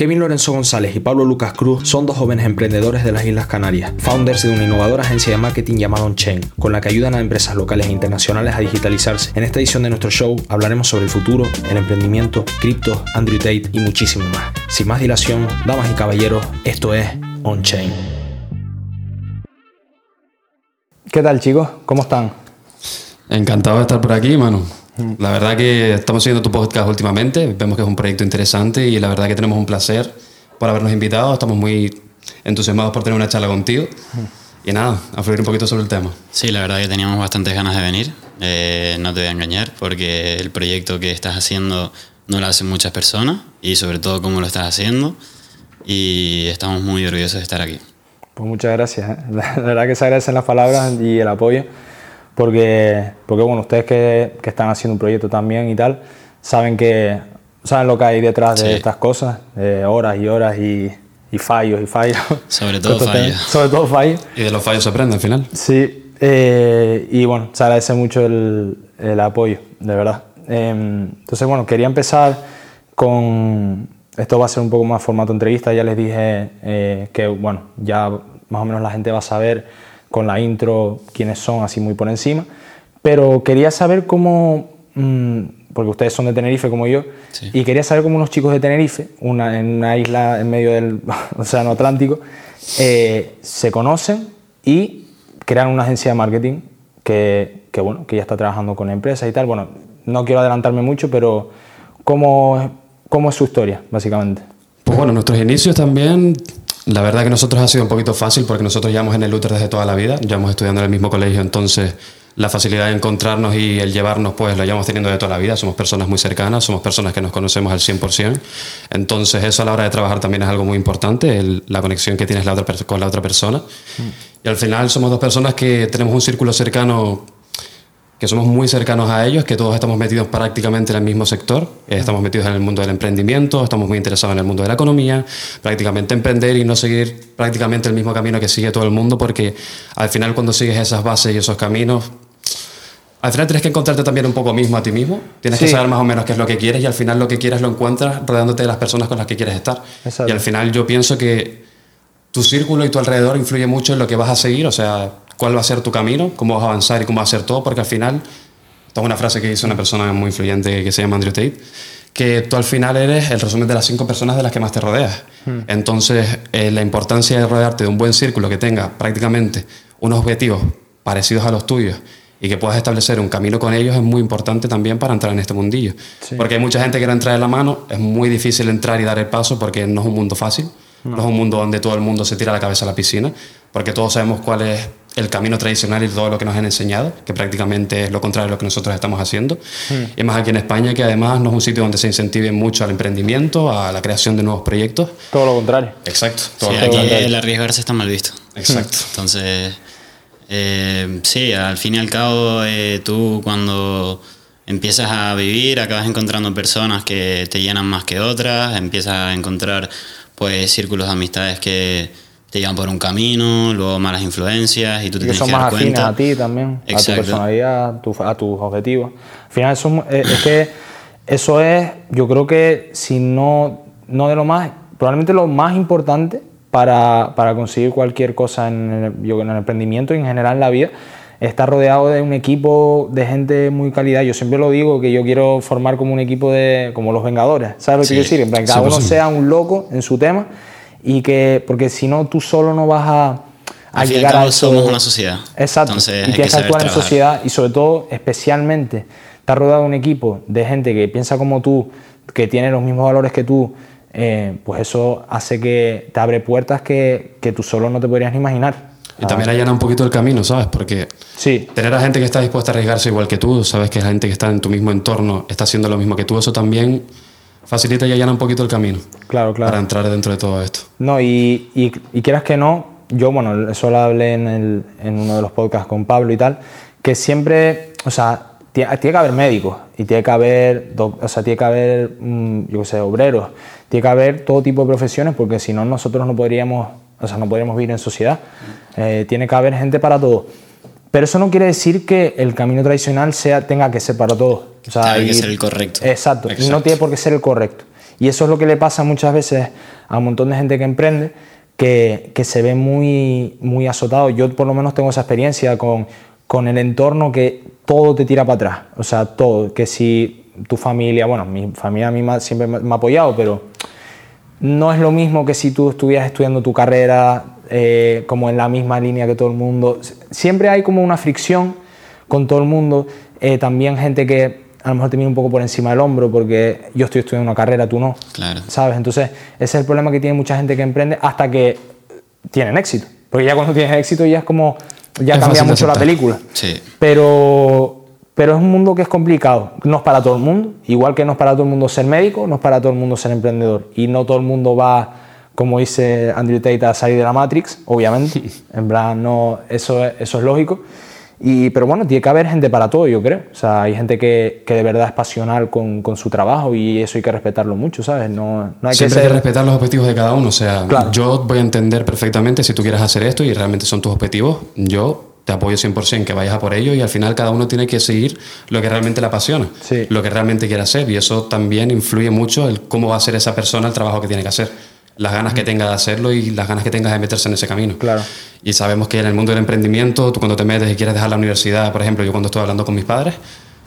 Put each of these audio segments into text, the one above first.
Kevin Lorenzo González y Pablo Lucas Cruz son dos jóvenes emprendedores de las Islas Canarias, founders de una innovadora agencia de marketing llamada OnChain, con la que ayudan a empresas locales e internacionales a digitalizarse. En esta edición de nuestro show hablaremos sobre el futuro, el emprendimiento, cripto, Andrew Tate y muchísimo más. Sin más dilación, damas y caballeros, esto es OnChain. ¿Qué tal chicos? ¿Cómo están? Encantado de estar por aquí, mano. La verdad que estamos siguiendo tu podcast últimamente, vemos que es un proyecto interesante y la verdad que tenemos un placer por habernos invitado, estamos muy entusiasmados por tener una charla contigo. Y nada, a fluir un poquito sobre el tema. Sí, la verdad que teníamos bastantes ganas de venir, eh, no te voy a engañar, porque el proyecto que estás haciendo no lo hacen muchas personas y sobre todo cómo lo estás haciendo y estamos muy orgullosos de estar aquí. Pues muchas gracias, ¿eh? la verdad que se agradecen las palabras y el apoyo porque, porque bueno, ustedes que, que, están haciendo un proyecto también y tal, saben, que, saben lo que hay detrás de estas cosas, de horas y horas y, y fallos y fallos. Sobre todo fallos. Sobre todo fallos. Y de los fallos se aprende al final. Sí, eh, y bueno, se agradece mucho el, el apoyo, de verdad. Eh, entonces, bueno, quería empezar con... Esto va a ser un poco más formato entrevista, ya les dije eh, que, bueno, ya más o menos la gente va a saber con la intro quiénes son, así muy por encima. Pero quería saber cómo, mmm, porque ustedes son de Tenerife como yo, sí. y quería saber cómo unos chicos de Tenerife, una, en una isla en medio del Océano Atlántico, eh, se conocen y crean una agencia de marketing que, que, bueno, que ya está trabajando con empresas y tal. Bueno, no quiero adelantarme mucho, pero ¿cómo, cómo es su historia, básicamente? Pues bueno, nuestros inicios también la verdad que nosotros ha sido un poquito fácil porque nosotros llevamos en el Luther desde toda la vida, llevamos estudiando en el mismo colegio, entonces la facilidad de encontrarnos y el llevarnos pues lo llevamos teniendo de toda la vida, somos personas muy cercanas, somos personas que nos conocemos al 100%, entonces eso a la hora de trabajar también es algo muy importante, el, la conexión que tienes la otra, con la otra persona. Mm. Y al final somos dos personas que tenemos un círculo cercano que somos muy cercanos a ellos, que todos estamos metidos prácticamente en el mismo sector, estamos metidos en el mundo del emprendimiento, estamos muy interesados en el mundo de la economía, prácticamente emprender y no seguir prácticamente el mismo camino que sigue todo el mundo, porque al final cuando sigues esas bases y esos caminos, al final tienes que encontrarte también un poco mismo a ti mismo, tienes sí. que saber más o menos qué es lo que quieres y al final lo que quieres lo encuentras rodeándote de las personas con las que quieres estar. Exacto. Y al final yo pienso que tu círculo y tu alrededor influye mucho en lo que vas a seguir, o sea, cuál va a ser tu camino, cómo vas a avanzar y cómo vas a hacer todo, porque al final, esta es una frase que dice una persona muy influyente que se llama Andrew Tate, que tú al final eres el resumen de las cinco personas de las que más te rodeas. Hmm. Entonces, eh, la importancia de rodearte de un buen círculo que tenga prácticamente unos objetivos parecidos a los tuyos y que puedas establecer un camino con ellos es muy importante también para entrar en este mundillo. Sí. Porque hay mucha gente que quiere entrar en la mano, es muy difícil entrar y dar el paso porque no es un mundo fácil, no, no es un mundo donde todo el mundo se tira la cabeza a la piscina, porque todos sabemos cuál es el camino tradicional y todo lo que nos han enseñado, que prácticamente es lo contrario de lo que nosotros estamos haciendo. Mm. Y más aquí en España, que además no es un sitio donde se incentive mucho al emprendimiento, a la creación de nuevos proyectos. Todo lo contrario. Exacto. Todo sí, lo aquí contrario. el arriesgarse está mal visto. Exacto. Entonces, eh, sí, al fin y al cabo, eh, tú cuando empiezas a vivir, acabas encontrando personas que te llenan más que otras, empiezas a encontrar pues círculos de amistades que te llevan por un camino, luego malas influencias y tú te y que tienes son que más dar afines cuenta. a ti también, Exacto. a tu personalidad, a, tu, a, tus objetivos. Al final eso es, es que eso es, yo creo que si no, no de lo más, probablemente lo más importante para, para conseguir cualquier cosa en el, yo, en el emprendimiento y en general en la vida, estar rodeado de un equipo de gente muy calidad. Yo siempre lo digo que yo quiero formar como un equipo de como los Vengadores, ¿sabes lo que quiero decir? En plan, cada uno sea un loco en su tema y que porque si no tú solo no vas a, a Al llegar a eso. somos una sociedad. Exacto. Entonces y que actuar en sociedad y sobre todo, especialmente, estar rodeado de un equipo de gente que piensa como tú, que tiene los mismos valores que tú, eh, pues eso hace que te abre puertas que, que tú solo no te podrías ni imaginar. Y también allana un poquito el camino, ¿sabes? Porque Sí, tener a gente que está dispuesta a arriesgarse igual que tú, sabes que la gente que está en tu mismo entorno está haciendo lo mismo que tú, eso también facilita y allana un poquito el camino claro, claro. para entrar dentro de todo esto. No, y, y, y quieras que no, yo, bueno, eso lo hablé en, el, en uno de los podcasts con Pablo y tal, que siempre, o sea, tie- tiene que haber médicos y tiene que haber, o sea, tiene que haber, mm, yo qué sé, obreros, tiene que haber todo tipo de profesiones porque si no nosotros no podríamos, o sea, no podríamos vivir en sociedad. Eh, tiene que haber gente para todo. Pero eso no quiere decir que el camino tradicional sea, tenga que ser para todos. O sea, Tiene que ser el correcto. Exacto, y no tiene por qué ser el correcto. Y eso es lo que le pasa muchas veces a un montón de gente que emprende, que, que se ve muy, muy azotado. Yo por lo menos tengo esa experiencia con, con el entorno que todo te tira para atrás. O sea, todo. Que si tu familia, bueno, mi familia a mí siempre me me ha apoyado, pero no es lo mismo que si tú estuvieras estudiando tu carrera eh, como en la misma línea que todo el mundo. Siempre hay como una fricción con todo el mundo. Eh, también gente que a lo mejor te mira un poco por encima del hombro porque yo estoy estudiando una carrera, tú no. Claro. ¿Sabes? Entonces, ese es el problema que tiene mucha gente que emprende hasta que tienen éxito. Porque ya cuando tienes éxito ya es como, ya Es cambia mucho la película. Sí. Pero, pero es un mundo que es complicado. No es para todo el mundo. Igual que no es para todo el mundo ser médico, no es para todo el mundo ser emprendedor. Y no todo el mundo va, como dice Andrew Tate, a salir de la Matrix, obviamente. En plan, no, eso, es- eso es lógico. Y, pero bueno, tiene que haber gente para todo, yo creo. O sea, hay gente que, que de verdad es pasional con, con su trabajo y eso hay que respetarlo mucho, ¿sabes? No, no hay Siempre que hay que ser... respetar los objetivos de cada uno. O sea, Claro. yo voy a entender perfectamente si tú quieres hacer esto y realmente son tus objetivos. Yo te apoyo 100% que vayas a por ello y al final cada uno tiene que seguir lo que realmente le apasiona, Sí. lo que realmente quiere hacer. Y eso también influye mucho el cómo va a hacer esa persona el trabajo que tiene que hacer. Las ganas que tenga de hacerlo y las ganas que tengas de meterse en ese camino. Claro. Y sabemos que en el mundo del emprendimiento, tú cuando te metes y quieres dejar la universidad, por ejemplo, yo cuando estuve hablando con mis padres,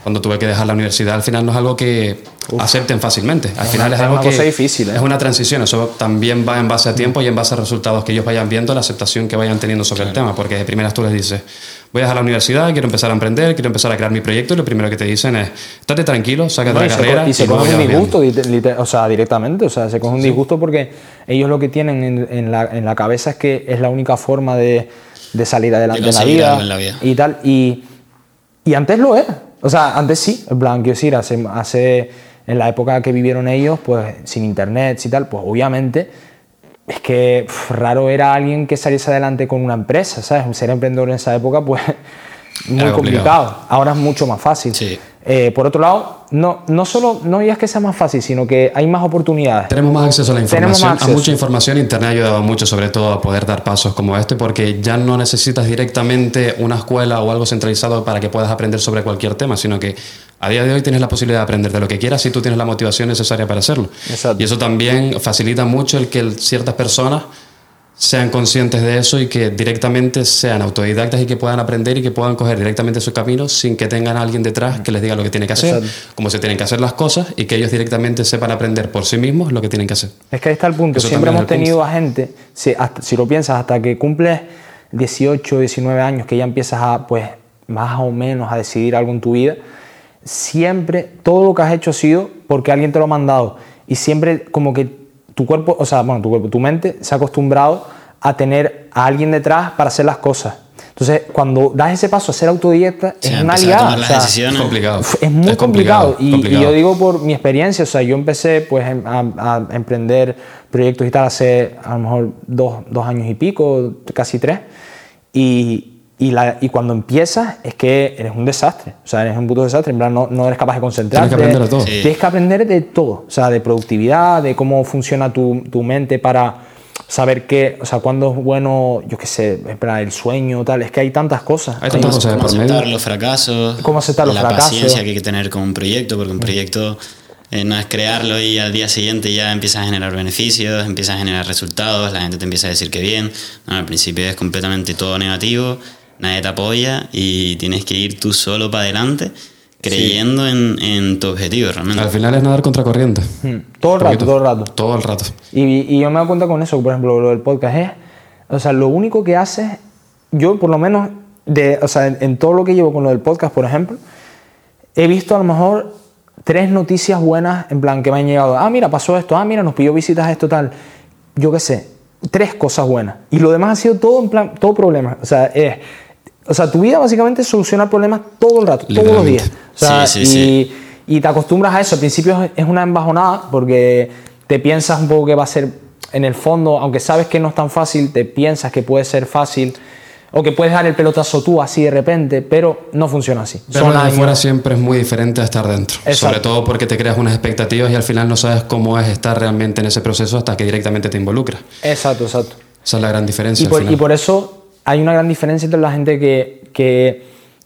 cuando tuve que dejar la universidad, al final no es algo que acepten fácilmente. Al Es final una- es es algo una que cosa difícil, ¿eh? es una transición. Eso también va en base a tiempo y en base a resultados que ellos vayan viendo, la aceptación que vayan teniendo sobre el tema. Porque de primeras tú les dices, voy a dejar la universidad, quiero empezar a emprender, quiero empezar a crear mi proyecto, y lo primero que te dicen es, estate tranquilo, sácate No, la y se, carrera y se luego coge un ya vas viendo". disgusto, o sea, directamente, o sea, se coge un disgusto porque ellos lo que tienen en, en la, en la cabeza es que es la única forma de, de salir adelante De en la, vida en la vida. y tal. Y, y antes lo era, o sea, antes sí, en plan, quiero decir, hace, hace, en la época que vivieron ellos, pues sin internet y tal, pues obviamente es que raro era alguien que saliese adelante con una empresa, ¿sabes? Ser emprendedor en esa época, pues muy complicado. complicado. Ahora es mucho más fácil. Sí. Eh, por otro lado, no, no solo no es que sea más fácil, sino que hay más oportunidades. Tenemos más acceso a la información, acceso. a mucha información. Internet ha ayudado mucho, sobre todo, a poder dar pasos como este, porque ya no necesitas directamente una escuela o algo centralizado para que puedas aprender sobre cualquier tema, sino que a día de hoy tienes la posibilidad de aprender de lo que quieras si tú tienes la motivación necesaria para hacerlo. Exacto. Y eso también facilita mucho el que ciertas personas sean conscientes de eso y que directamente sean autodidactas y que puedan aprender y que puedan coger directamente su camino sin que tengan a alguien detrás que les diga lo que tienen que hacer, Exacto. cómo se tienen que hacer las cosas y que ellos directamente sepan aprender por sí mismos lo que tienen que hacer. Es que ahí está el punto. Eso Siempre hemos punto. tenido a gente, si, hasta- si lo piensas, hasta que cumples 18, 19 años, que ya empiezas a, pues, más o menos a decidir algo en tu vida, siempre todo lo que has hecho ha sido porque alguien te lo ha mandado. Y siempre como que tu cuerpo, o sea, bueno, tu cuerpo, tu mente se ha acostumbrado a tener a alguien detrás para hacer las cosas. Entonces, cuando das ese paso a ser autodidacta, Sí, es una empezar a liada. tomar o sea. Es complicado. es muy Es complicado, y, y complicado. yo digo por mi experiencia, o sea, yo empecé pues em- a, a emprender proyectos y tal hace a lo mejor dos, dos años y pico, casi tres, y, y, la- y cuando empiezas es que eres un desastre, o sea, eres un puto desastre, en plan no, no eres capaz de concentrarte. Tienes que aprender de todo. Sí. Tienes que aprender de todo, o sea, de productividad, de cómo funciona tu, tu mente para saber qué, o sea, cuándo es bueno, yo qué sé, en plan, el sueño, tal, es que hay tantas cosas. Hay tantas Cómo, cosas de cómo aceptar medio. los fracasos, Cómo aceptar los la fracasos. paciencia que hay que tener con un proyecto, porque un proyecto eh, no es crearlo y al día siguiente ya empieza a generar beneficios, empieza a generar resultados, la gente te empieza a decir que bien. No, al principio es completamente todo negativo, nadie te apoya y tienes que ir tú solo para adelante creyendo en, en tu objetivo realmente. Al final es nadar contra corriente. Hmm, Todo el rato, Poquito. todo el rato. Todo el rato. Y, y yo me doy cuenta con eso, por ejemplo, lo del podcast es, o sea, lo único que hace, yo por lo menos, de, o sea, en, en todo lo que llevo con lo del podcast, por ejemplo, he visto a lo mejor tres noticias buenas, en plan, que me han llegado, ah, mira, pasó esto, ah, mira, nos pidió visitas esto, tal, yo qué sé, tres cosas buenas. Y lo demás ha sido todo, en plan, todo problema. O sea, es, o sea, tu vida básicamente es solucionar problemas todo el rato, todos los días. O sea, Sí, sí, y, sí. y te acostumbras a eso. Al principio es- una embajonada porque te piensas un poco que va a ser, en el fondo, aunque sabes que no es tan fácil, te piensas que puede ser fácil o que puedes dar el pelotazo tú así de repente, pero no funciona así. Verlo Son desde años. fuera siempre es muy diferente a estar dentro. Exacto. Sobre todo porque te creas unas expectativas y al final no sabes cómo es estar realmente en ese proceso hasta que directamente te involucras. Exacto, exacto. Esa es la gran diferencia. Y al por, final. y por eso hay una gran diferencia entre la gente que, que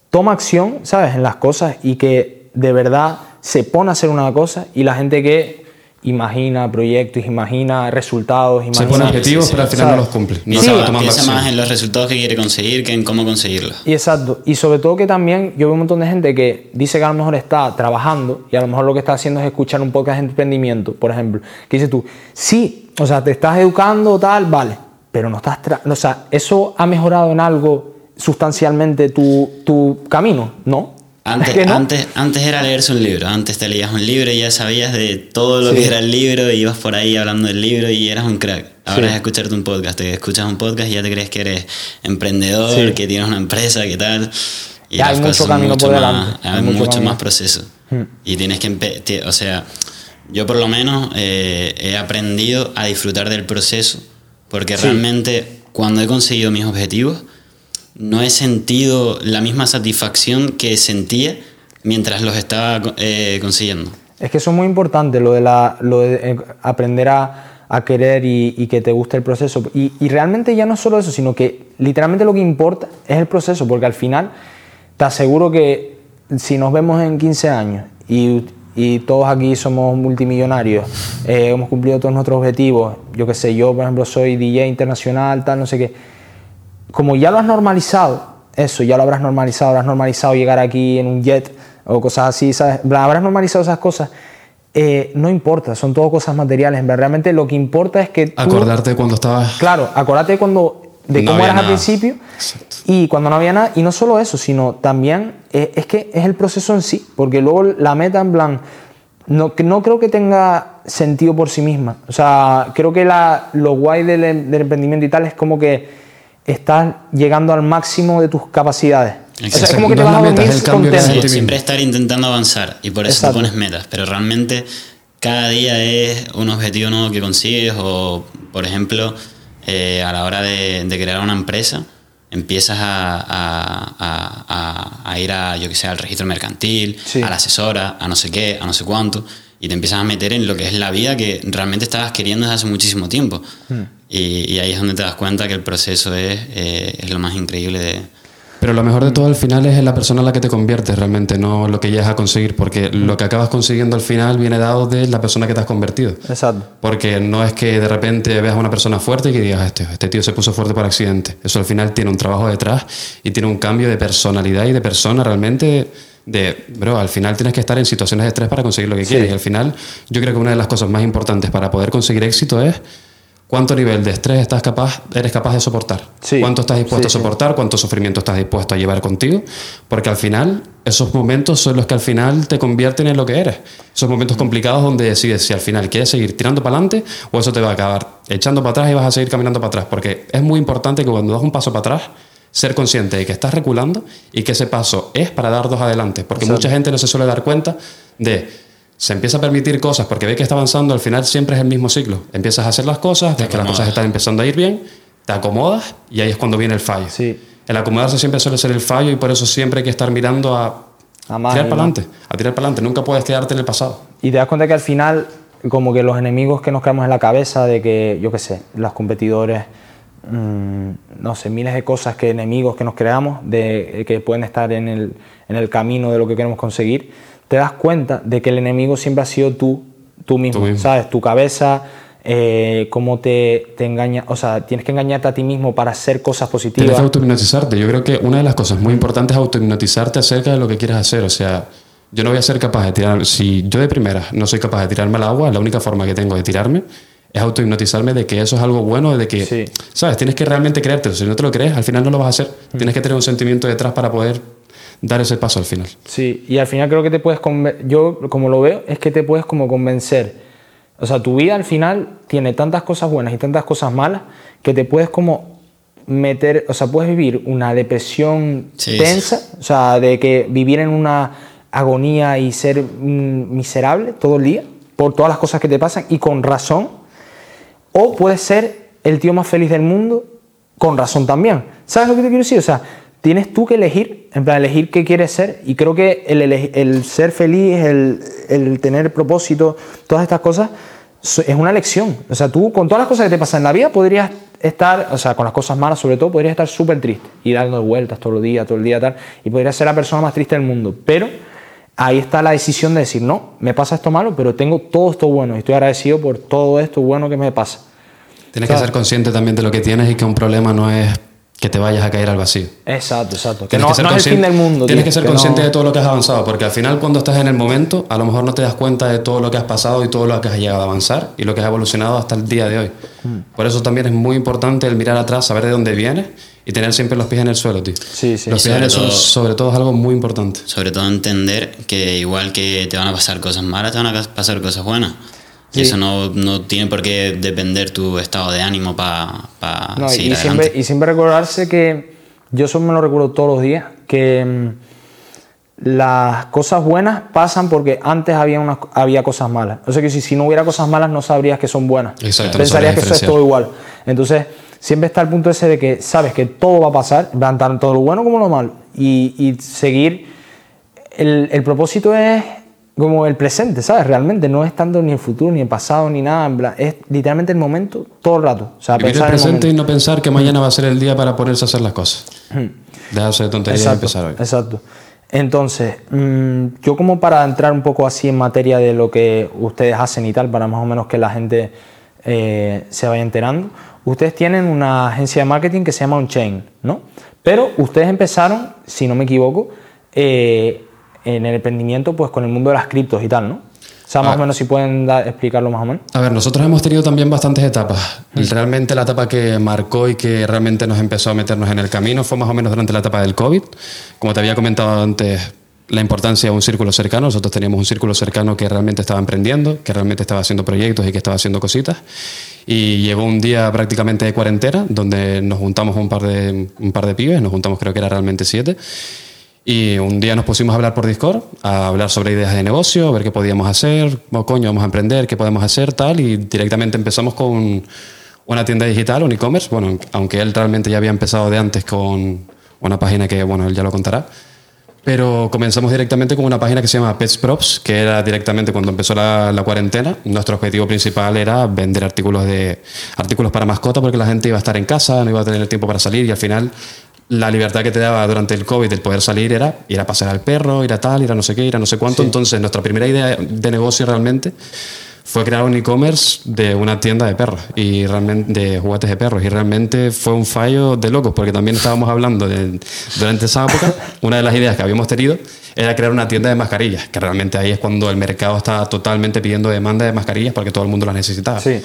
toma acción, ¿sabes?, en las cosas y que de verdad se pone a hacer una cosa y la gente que imagina proyectos, imagina resultados, Se imagina... pone objetivos, sí, pero al final ¿sabes? no los cumple. No se se va- tomando piensa más en los resultados que quiere conseguir que en cómo conseguirlos. Y exacto. Y sobre todo que también yo veo un montón de gente que dice que a lo mejor está trabajando y a lo mejor lo que está haciendo es escuchar un podcast de emprendimiento, por ejemplo. Que dices tú, sí, o sea, te estás educando, tal, vale, pero no estás... tra- O sea, ¿eso ha mejorado en algo sustancialmente tu, tu camino? No. Antes, no. antes, antes era leerse un libro, antes te leías un libro y ya sabías de todo lo Sí. que era el libro y ibas por ahí hablando del libro y eras un crack. Ahora Sí. es escucharte un podcast, te escuchas un podcast y ya te crees que eres emprendedor, Sí. que tienes una empresa, que tal. Y Ya, hay mucho camino mucho por delante, hay hay mucho más proceso. Hmm. Y tienes que, o sea, yo por lo menos eh, he aprendido a disfrutar del proceso porque Sí. realmente cuando he conseguido mis objetivos, no he sentido la misma satisfacción que sentía mientras los estaba eh, consiguiendo. Es que eso es muy importante, lo de, la, lo de eh, aprender a, a querer y, y que te guste el proceso. Y, y realmente ya no es solo eso, sino que literalmente lo que importa es el proceso, porque al final te aseguro que si nos vemos en 15 años y, y todos aquí somos multimillonarios, eh, hemos cumplido todos nuestros objetivos, yo qué sé, yo por ejemplo soy DJ internacional, tal, no sé qué, como ya lo has normalizado, eso, ya lo habrás normalizado, habrás normalizado llegar aquí en un jet o cosas así, ¿sabes? Habrás normalizado esas cosas. eh, no importa, son todo cosas materiales. Realmente lo que importa es que tú, Acordarte de cuando estabas. Claro, acuérdate cuando, de No cómo eras al nada. principio y cuando no había nada. Y no solo eso, sino también eh, es que es el proceso en sí, porque luego la meta, en plan, no, que no creo que tenga sentido por sí misma. O sea, creo que la, lo guay del, del emprendimiento y tal es como que estás llegando al máximo de tus capacidades. O sea, es Exacto. como que te vas a dormir es el. Sí, siempre estar intentando avanzar y por eso Exacto. te pones metas, pero realmente cada día es un objetivo nuevo que consigues o, por ejemplo, eh, a la hora de, de crear una empresa, empiezas a, a- a- a- a ir a, yo que sé, al registro mercantil, Sí. a la asesora, a no sé qué, a no sé cuánto, y te empiezas a meter en lo que es la vida que realmente estabas queriendo desde hace muchísimo tiempo. Hmm. Y, y ahí es donde te das cuenta que el proceso es, eh, es lo más increíble de, Pero lo mejor de todo al final es la persona en la que te conviertes realmente, no lo que llegas a conseguir, porque lo que acabas consiguiendo al final viene dado de la persona que te has convertido. Exacto. Porque no es que de repente veas a una persona fuerte y que digas, este, este tío se puso fuerte por accidente. Eso al final tiene un trabajo detrás y tiene un cambio de personalidad y de persona realmente. De, bro, al final tienes que estar en situaciones de estrés para conseguir lo que Sí. quieres. Y al final, yo creo que una de las cosas más importantes para poder conseguir éxito es cuánto nivel de estrés estás capaz, eres capaz de soportar. Sí. Cuánto estás dispuesto Sí, a soportar, cuánto sufrimiento estás dispuesto a llevar contigo. Porque al final, esos momentos son los que al final te convierten en lo que eres. Esos momentos complicados donde decides si al final quieres seguir tirando para adelante o eso te va a acabar echando para atrás y vas a seguir caminando para atrás. Porque es muy importante que cuando das un paso para atrás, ser consciente de que estás reculando y que ese paso es para dar dos adelante. Porque mucha gente no se suele dar cuenta de se empieza a permitir cosas porque ve que está avanzando, al final siempre es el mismo ciclo. Empiezas a hacer las cosas, ves que las cosas están empezando a ir bien, te acomodas y ahí es cuando viene el fallo. Sí. El acomodarse siempre suele ser el fallo y por eso siempre hay que estar mirando a, A más tirar para adelante, a tirar para adelante. Nunca puedes quedarte en el pasado. Y te das cuenta que al final, como que los enemigos que nos creamos en la cabeza, de que, yo qué sé, los competidores, mm, no sé, miles de cosas que enemigos que nos creamos, de, que pueden estar en el, en el camino de lo que queremos conseguir, te das cuenta de que el enemigo siempre ha sido tú, tú mismo, Tú mismo. ¿sabes? Tu cabeza, eh, cómo te, te engaña, o sea, tienes que engañarte a ti mismo para hacer cosas Tienes positivas. que autohipnotizarte. Yo creo que una de las cosas muy importantes es autohipnotizarte acerca de lo que quieres hacer. O sea, yo no voy a ser capaz de tirar. Si yo de primera no soy capaz de tirarme al agua, la única forma que tengo de tirarme es autohipnotizarme de que eso es algo bueno, de que, Sí. ¿sabes? Tienes que realmente creértelo. Si no te lo crees, al final no lo vas a hacer. Tienes que tener un sentimiento detrás para poder dar ese paso al final. Sí, y al final creo que te puedes yo como lo veo es que te puedes como convencer. O sea, tu vida al final tiene tantas cosas buenas y tantas cosas malas que te puedes como meter, o sea, puedes vivir una depresión Sí, tensa, o sea, de que vivir en una agonía y ser mm, miserable todo el día por todas las cosas que te pasan y con razón, o puedes ser el tío más feliz del mundo con razón también. ¿Sabes lo que te quiero decir? O sea, tienes tú que elegir, en plan, elegir qué quieres ser. Y creo que el, el ser feliz, el, el tener propósito, todas estas cosas, es una elección. O sea, tú con todas las cosas que te pasan en la vida podrías estar, o sea, con las cosas malas sobre todo, podrías estar súper triste y dando vueltas todos los días, todo el día, tal, y podrías ser la persona más triste del mundo. Pero ahí está la decisión de decir, no, me pasa esto malo, pero tengo todo esto bueno y estoy agradecido por todo esto bueno que me pasa. Tienes que ser consciente también de lo que tienes y que un problema no es que te vayas a caer al vacío. Exacto, exacto. Que Tienes no, que ser no es el fin del mundo. Tienes tío, que ser que consciente no- de todo lo que has avanzado, porque al final cuando estás en el momento, a lo mejor no te das cuenta de todo lo que has pasado y todo lo que has llegado a avanzar y lo que has evolucionado hasta el día de hoy. Hmm. Por eso también es muy importante el mirar atrás, saber de dónde vienes y tener siempre los pies en el suelo, tío. Sí, sí. Los pies en el sobre suelo, todo- sobre todo, es algo muy importante. Sobre todo entender que igual que te van a pasar cosas malas, te van a pasar cosas buenas. Y eso no, no tiene por qué depender tu estado de ánimo para No, y, seguir y siempre, adelante. y siempre recordarse que yo eso me lo recuerdo todos los días, que mm, las cosas buenas pasan porque antes había, unas, había cosas malas. O sea que si, si no hubiera cosas malas no sabrías que son buenas. Exacto, no Pensarías que eso es todo igual. Entonces siempre está el punto ese de que sabes que todo va a pasar, tanto lo bueno como lo malo. Y, y seguir, el, el propósito es como el presente, ¿sabes? Realmente no es tanto ni el futuro, ni el pasado, ni nada. en plan, es literalmente el momento todo el rato. O sea, el pensar en el presente y momento. no pensar que mañana va a ser el día para ponerse a hacer las cosas. Dejarse de tonterías y empezar hoy. exacto. Entonces, mm, yo como para entrar un poco así en materia de lo que ustedes hacen y tal, para más o menos que la gente eh, se vaya enterando, ustedes tienen una agencia de marketing que se llama Unchain, ¿no? Pero ustedes empezaron, si no me equivoco, eh, en el emprendimiento pues con el mundo de las criptos y tal, ¿no? O sea, más Ah. o menos si pueden dar- explicarlo más o menos. A ver, nosotros hemos tenido también bastantes etapas. Realmente la etapa que marcó y que realmente nos empezó a meternos en el camino fue más o menos durante la etapa del COVID. Como te había comentado antes, la importancia de un círculo cercano. Nosotros teníamos un círculo cercano que realmente estaba emprendiendo, que realmente estaba haciendo proyectos y que estaba haciendo cositas. Y llegó un día prácticamente de cuarentena, donde nos juntamos un par de, un par de pibes, nos juntamos creo que era realmente siete. Y un día nos pusimos a hablar por Discord, a hablar sobre ideas de negocio, a ver qué podíamos hacer, o coño, vamos a emprender, qué podemos hacer, tal, y directamente empezamos con una tienda digital, un e-commerce, bueno, aunque él realmente ya había empezado de antes con una página que, bueno, él ya lo contará, pero comenzamos directamente con una página que se llama Pets Props, que era directamente cuando empezó la, la cuarentena. Nuestro objetivo principal era vender artículos, de, artículos para mascota porque la gente iba a estar en casa, no iba a tener tiempo para salir y al final la libertad que te daba durante el COVID el poder salir era ir a pasear al perro, ir a tal, ir a no sé qué, ir a no sé cuánto. Entonces nuestra primera idea de negocio realmente fue crear un e-commerce de una tienda de perros y realmente de juguetes de perros y realmente fue un fallo de locos porque también estábamos hablando de, durante esa época una de las ideas que habíamos tenido era crear una tienda de mascarillas que realmente ahí es cuando el mercado está totalmente pidiendo demanda de mascarillas porque todo el mundo las necesitaba Sí.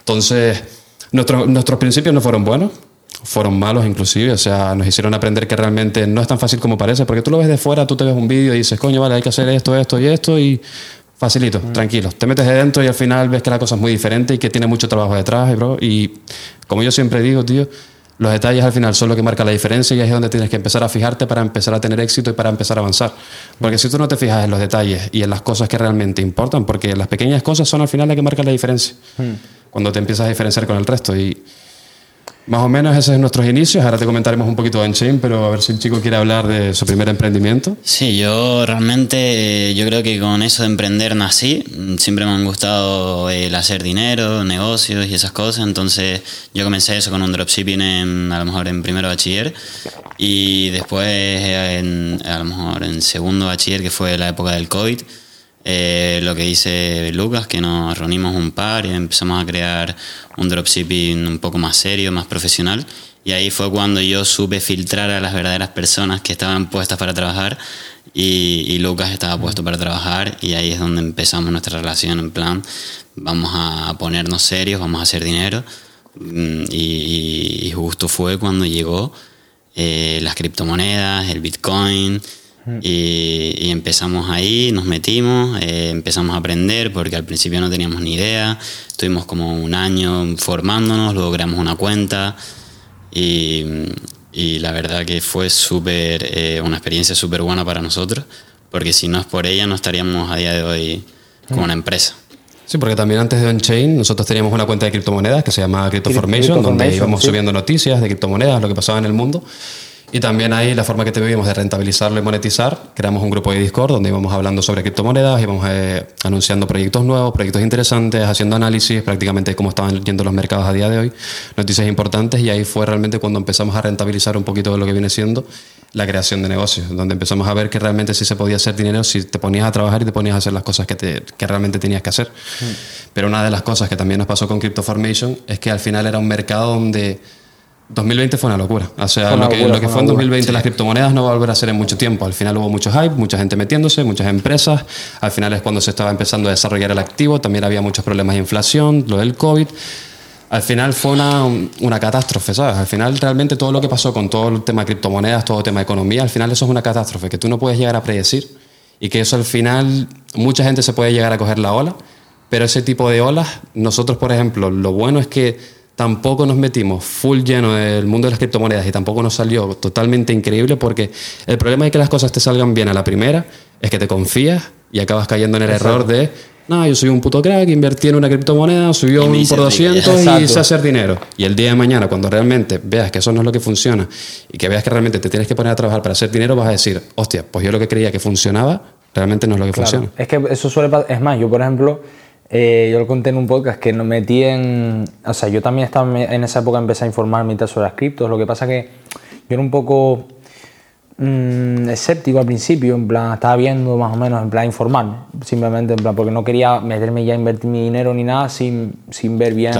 entonces nuestros nuestros principios no fueron buenos fueron malos inclusive, o sea, nos hicieron aprender que realmente no es tan fácil como parece, porque tú lo ves de fuera, tú te ves un vídeo y dices, coño, vale, hay que hacer esto, esto y esto y facilito, tranquilo. Te metes de dentro y al final ves que la cosa es muy diferente y que tiene mucho trabajo detrás, bro. Y como yo siempre digo, tío, los detalles al final son lo que marca la diferencia y es donde tienes que empezar a fijarte para empezar a tener éxito y para empezar a avanzar. Porque si tú no te fijas en los detalles y en las cosas que realmente importan, porque las pequeñas cosas son al final las que marcan la diferencia. Cuando te empiezas a diferenciar con el resto y más o menos esos son nuestros inicios. Ahora te comentaremos un poquito de Enchain, pero a ver si el chico quiere hablar de su primer emprendimiento. Sí, yo realmente, eh, yo creo que con eso de emprender nací. Siempre me han gustado el hacer dinero, negocios y esas cosas. Entonces yo comencé eso con un dropshipping en, a lo mejor en primero bachiller. Y después, eh, en, a lo mejor en segundo bachiller, que fue la época del COVID, eh, lo que hice Lucas, que nos reunimos un par y empezamos a crear un dropshipping un poco más serio, más profesional. Y ahí fue cuando yo supe filtrar a las verdaderas personas que estaban puestas para trabajar y, Lucas estaba puesto para trabajar y ahí es donde empezamos nuestra relación en plan, vamos a ponernos serios, vamos a hacer dinero. Mm, y justo fue cuando llegó eh, las criptomonedas, el Bitcoin, y, y empezamos ahí, nos metimos, eh, empezamos a aprender porque al principio no teníamos ni idea, estuvimos como un año formándonos, luego creamos una cuenta y, y la verdad que fue súper, eh, una experiencia súper buena para nosotros porque si no es por ella no estaríamos a día de hoy con una empresa. Sí, porque también antes de On-Chain nosotros teníamos una cuenta de criptomonedas que se llamaba CryptoFormation, Crypto donde Formation, íbamos sí. subiendo noticias de criptomonedas, lo que pasaba en el mundo. Y también ahí la forma que tuvimos de rentabilizarlo y monetizar, creamos un grupo de Discord donde íbamos hablando sobre criptomonedas, íbamos eh, anunciando proyectos nuevos, proyectos interesantes, haciendo análisis prácticamente de cómo estaban yendo los mercados a día de hoy, noticias importantes y ahí fue realmente cuando empezamos a rentabilizar un poquito de lo que viene siendo la creación de negocios, donde empezamos a ver que realmente sí se podía hacer dinero si te ponías a trabajar y te ponías a hacer las cosas que, te, que realmente tenías que hacer. Mm. Pero una de las cosas que también nos pasó con CryptoFormation es que al final era un mercado donde 2020 fue una locura. O sea, lo, que, lo que, fue en 2020 las criptomonedas no va a volver a ser en mucho tiempo. Al final hubo mucho hype, mucha gente metiéndose, muchas empresas. Al final es cuando se estaba empezando a desarrollar el activo. También había muchos problemas de inflación, lo del COVID. Al final fue una, una catástrofe, ¿sabes? Al final realmente todo lo que pasó con todo el tema de criptomonedas, todo el tema de economía, al final eso es una catástrofe que tú no puedes llegar a predecir y que eso al final mucha gente se puede llegar a coger la ola, pero ese tipo de olas, nosotros por ejemplo, lo bueno es que tampoco nos metimos full lleno del mundo de las criptomonedas y tampoco nos salió totalmente increíble porque el problema de que las cosas te salgan bien a la primera es que te confías y acabas cayendo en el error de, no, yo soy un puto crack, invertí en una criptomoneda, subió un por 200 y sé hacer dinero. Y el día de mañana, cuando realmente veas que eso no es lo que funciona y que veas que realmente te tienes que poner a trabajar para hacer dinero, vas a decir, hostia, pues yo lo que creía que funcionaba, realmente no es lo que funciona. Es que eso suele pasar, es más, yo por ejemplo eh, yo lo conté en un podcast que nos metí en. O sea, yo también estaba en esa época, empecé a informarme sobre las criptos. Lo que pasa que yo era un poco mmm, escéptico al principio, en plan, estaba viendo más o menos, en plan, informarme, simplemente, en plan, porque no quería meterme ya a invertir mi dinero ni nada sin, sin ver bien.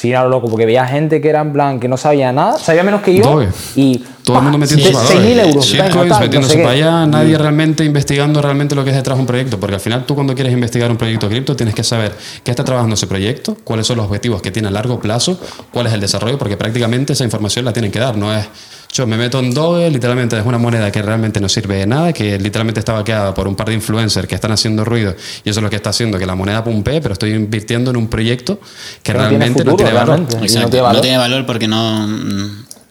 Sí, era loco, porque veía gente que era en plan que no sabía nada, sabía menos que yo. Y todo el mundo metiéndose para 6.000 euros. Shitcoins metiéndose para allá, nadie realmente investigando realmente lo que es detrás de un proyecto. Porque al final tú cuando quieres investigar un proyecto cripto tienes que saber qué está trabajando ese proyecto, cuáles son los objetivos que tiene a largo plazo, cuál es el desarrollo, porque prácticamente esa información la tienen que dar. No es yo me meto en Doge, literalmente es una moneda que realmente no sirve de nada, que literalmente está vaqueada por un par de influencers que están haciendo ruido y eso es lo que está haciendo que la moneda pumpee, pero estoy invirtiendo en un proyecto que, realmente no, tiene valor. no tiene valor. porque no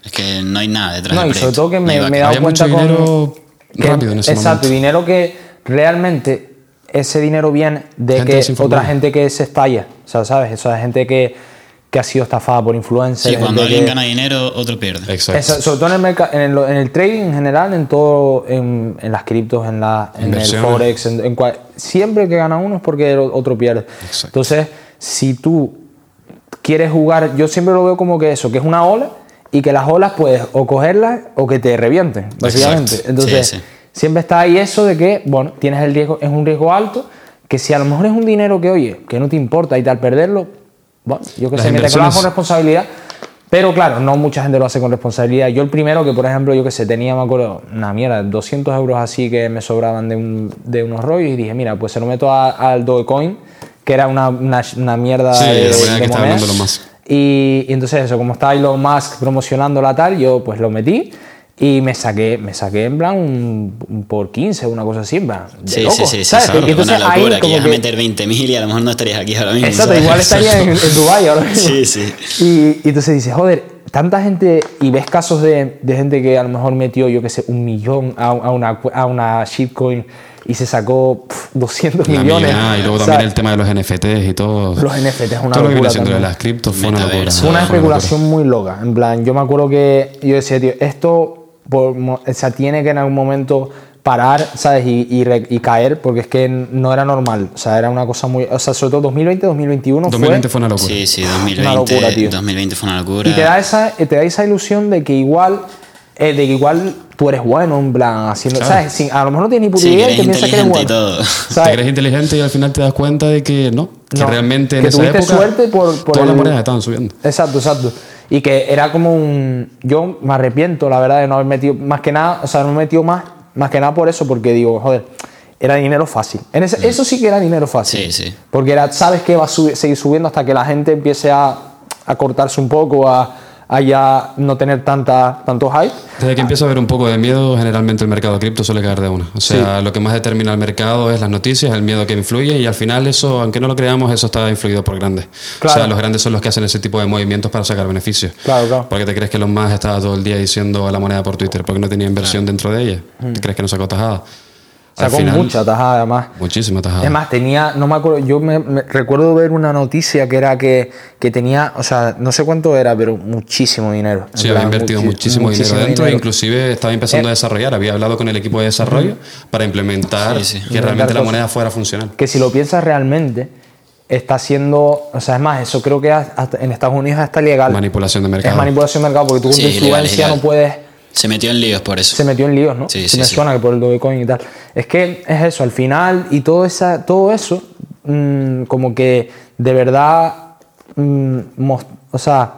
es que no hay nada detrás. No, y sobre todo que me, he dado cuenta mucho dinero rápido en ese Exacto, dinero que realmente ese dinero viene de que otra gente que se estalla, o sea, ¿sabes? Esa gente que que ha sido estafada por influencers. Sí, cuando alguien gana dinero, otro pierde. Exacto. sobre todo en el, en, el, en el, trading en general, en todo, en, en las criptos, en, la, en el forex, en, siempre que gana uno es porque el otro pierde. Entonces, si tú quieres jugar, yo siempre lo veo como que eso, que es una ola y que las olas puedes o cogerlas o que te revienten, básicamente. Entonces, siempre está ahí eso de que, bueno, tienes el riesgo, es un riesgo alto, que si a lo mejor es un dinero que, oye, que no te importa y tal perderlo, bueno, yo que sé, me con responsabilidad. Pero claro, no mucha gente lo hace con responsabilidad. Yo el primero que, por ejemplo, yo que sé, tenía, me acuerdo, una mierda, 200 euros así que me sobraban de, un, de unos rollos y dije, mira, pues se lo meto al Dogecoin, que era una, una, mierda sí, de, de, que moneda. Más. Y, y, entonces eso, como estaba Elon Musk promocionando la tal, yo pues lo metí y me saqué, me saqué en plan un, por 15, una cosa así, en plan. De sí, loco, sí, sí, ¿sabes? sí, sí. Entonces, una locura, ahí, que a meter 20.000 y a lo mejor no estarías aquí ahora mismo. Exacto, igual estaría en, en Dubái ahora mismo. Sí, sí. Y, y, entonces dices, joder, tanta gente, y ves casos de, de gente que a lo mejor metió, yo qué sé, un millón a, a, una, a una shitcoin y se sacó pff, 200 la millones. Y luego también el tema de los NFTs y todo. Los NFTs es una todo locura. lo que viene siendo de las criptos fue una locura. Fue una especulación muy loca. En plan, yo me acuerdo que yo decía, tío, esto por, o sea, tiene que en algún momento parar, ¿sabes? Y, y, y, caer, porque es que no era normal. O sea, era una cosa muy. O sea, sobre todo 2020, 2021 2020 fue. fue una locura. Sí, sí, 2020, una locura, tío. 2020 fue una locura. Y te da esa, te da esa ilusión de que igual. Eh, de que igual tú eres bueno, en plan, haciendo. Claro. ¿Sabes? Sin, a lo mejor no tienes ni puta Sí, idea y te piensas que eres inteligente y bueno. todo. ¿sabes? Te crees inteligente y al final te das cuenta de que no. Que No, realmente en que esa tuviste época suerte por, por todas las monedas estaban subiendo. Exacto, exacto. Y que era como un. Yo me arrepiento, la verdad, de no haber metido. Más que nada, o sea, no me metido más, más que nada por eso, porque digo, joder, era dinero fácil. En ese- Eso sí que era dinero fácil. Sí, sí. Porque era, sabes que va a subir- seguir subiendo hasta que la gente empiece a, a cortarse un poco, a, a ya no tener tanta, tanto hype. Desde que empieza a haber un poco de miedo, generalmente el mercado cripto suele caer de una. O sea, lo que más determina el mercado es las noticias, el miedo que influye y al final eso, aunque no lo creamos, eso está influido por grandes. O Claro. sea, los grandes son los que hacen ese tipo de movimientos para sacar beneficios. Claro, claro. Porque te crees que Elon Musk estaba todo el día diciendo la moneda por Twitter porque no tenía inversión dentro de ella. Mm. ¿Te crees que no sacó tajada? Sacó final- mucha tajada además. Muchísima tajada. Es más, tenía, no me acuerdo, yo me, me- recuerdo ver una noticia que era que, que tenía, o sea, no sé cuánto era, pero muchísimo dinero. Sí, había plan, invertido muchi- muchísimo, dinero dentro, dinero. inclusive estaba empezando a desarrollar, había hablado con el equipo de desarrollo para implementar Sí, sí. que Implementar realmente la moneda fuera funcional. Que si lo piensas realmente, está siendo, o sea, es más, eso creo que hasta en Estados Unidos hasta legal. Manipulación de mercado. Es manipulación de mercado porque tú con Sí, tu influencia no puedes Se metió en líos por eso. se metió en líos, ¿no? Sí, Se sí, me sí. suena que por el Dogecoin y tal. Es que es eso, al final, y todo, esa, todo eso, mm, como que de verdad, mm, o sea,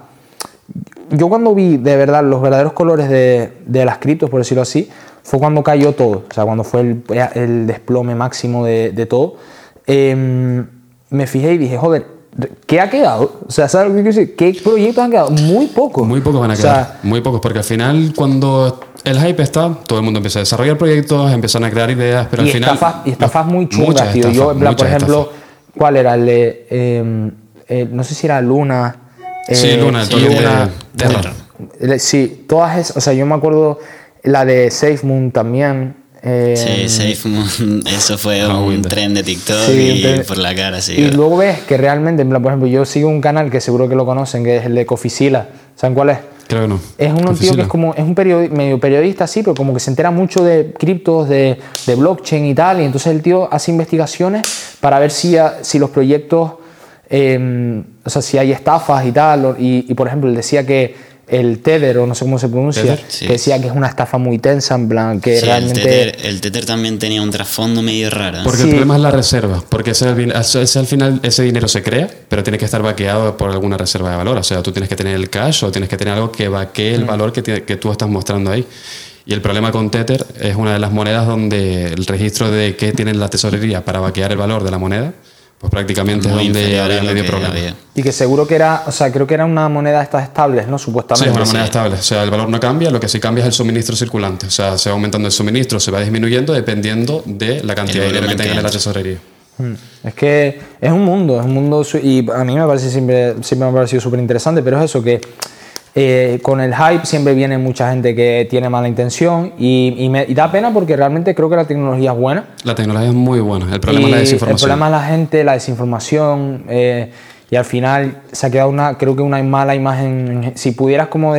yo cuando vi de verdad los verdaderos colores de, de las criptos, por decirlo así, fue cuando cayó todo, o sea, cuando fue el, el desplome máximo de, de todo. Em, me fijé y dije, joder, ¿qué ha quedado? O sea, ¿sabes lo que quiero decir? ¿Qué proyectos han quedado? Muy pocos. Muy pocos van a O quedar. sea, muy pocos, porque al final, cuando el hype está, todo el mundo empieza a desarrollar proyectos, empiezan a crear ideas, pero y al final. estafas, y estafas muy chungas, tío. estafas, Yo, en plan, por ejemplo, estafas. ¿cuál era? El de. eh, eh, no sé si era Luna. Sí, eh, Luna, el sí, Luna, de Terra. Sí, todas esas. O sea, yo me acuerdo la de SafeMoon también. Eh, Sí, SafeMoon, eso fue Ah, un Windows. tren de TikTok Sí, y entonces- por la cara, sí. Y luego ves que realmente, en plan, por ejemplo, yo sigo un canal que seguro que lo conocen, que es el de Coficila. ¿Saben cuál es? Creo que no. Es un tío que es como, es un periodi- medio periodista así, pero como que se entera mucho de criptos, de, de blockchain y tal, y entonces el tío hace investigaciones para ver si, si los proyectos, eh, o sea, si hay estafas y tal, y, y, por ejemplo, él decía que el Tether, o no sé cómo se pronuncia, Tether, sí. que decía que es una estafa muy tensa, en plan, que Sí, el realmente... tether, el Tether también tenía un trasfondo medio raro. Porque Sí. el problema es la reserva, porque ese, al fin- ese al final ese dinero se crea, pero tiene que estar vaqueado por alguna reserva de valor. O sea, tú tienes que tener el cash o tienes que tener algo que vaquee Mm. el valor que, te- que tú estás mostrando ahí. Y el problema con Tether es una de las monedas donde el registro de qué tiene la tesorería para vaquear el valor de la moneda, pues prácticamente es Muy donde había medio problema. había. Y que seguro que era, o sea, creo que era una moneda estas estables, ¿no? Sí, Supuestamente. es una moneda sí. estable. O sea, el valor no cambia, lo que sí cambia es el suministro circulante. O sea, se va aumentando el suministro, se va disminuyendo dependiendo de la cantidad de dinero que tenga en la tesorería. Mm. Es que es un mundo, es un mundo y a mí me parece siempre, siempre me ha parecido súper interesante, pero es eso que eh, con el hype siempre viene mucha gente que tiene mala intención y, y me y da pena porque realmente creo que la tecnología es buena. La tecnología es muy buena. El problema y es la desinformación. El problema es la gente, la desinformación eh, y al final se ha quedado una, creo que una mala imagen. Si pudieras como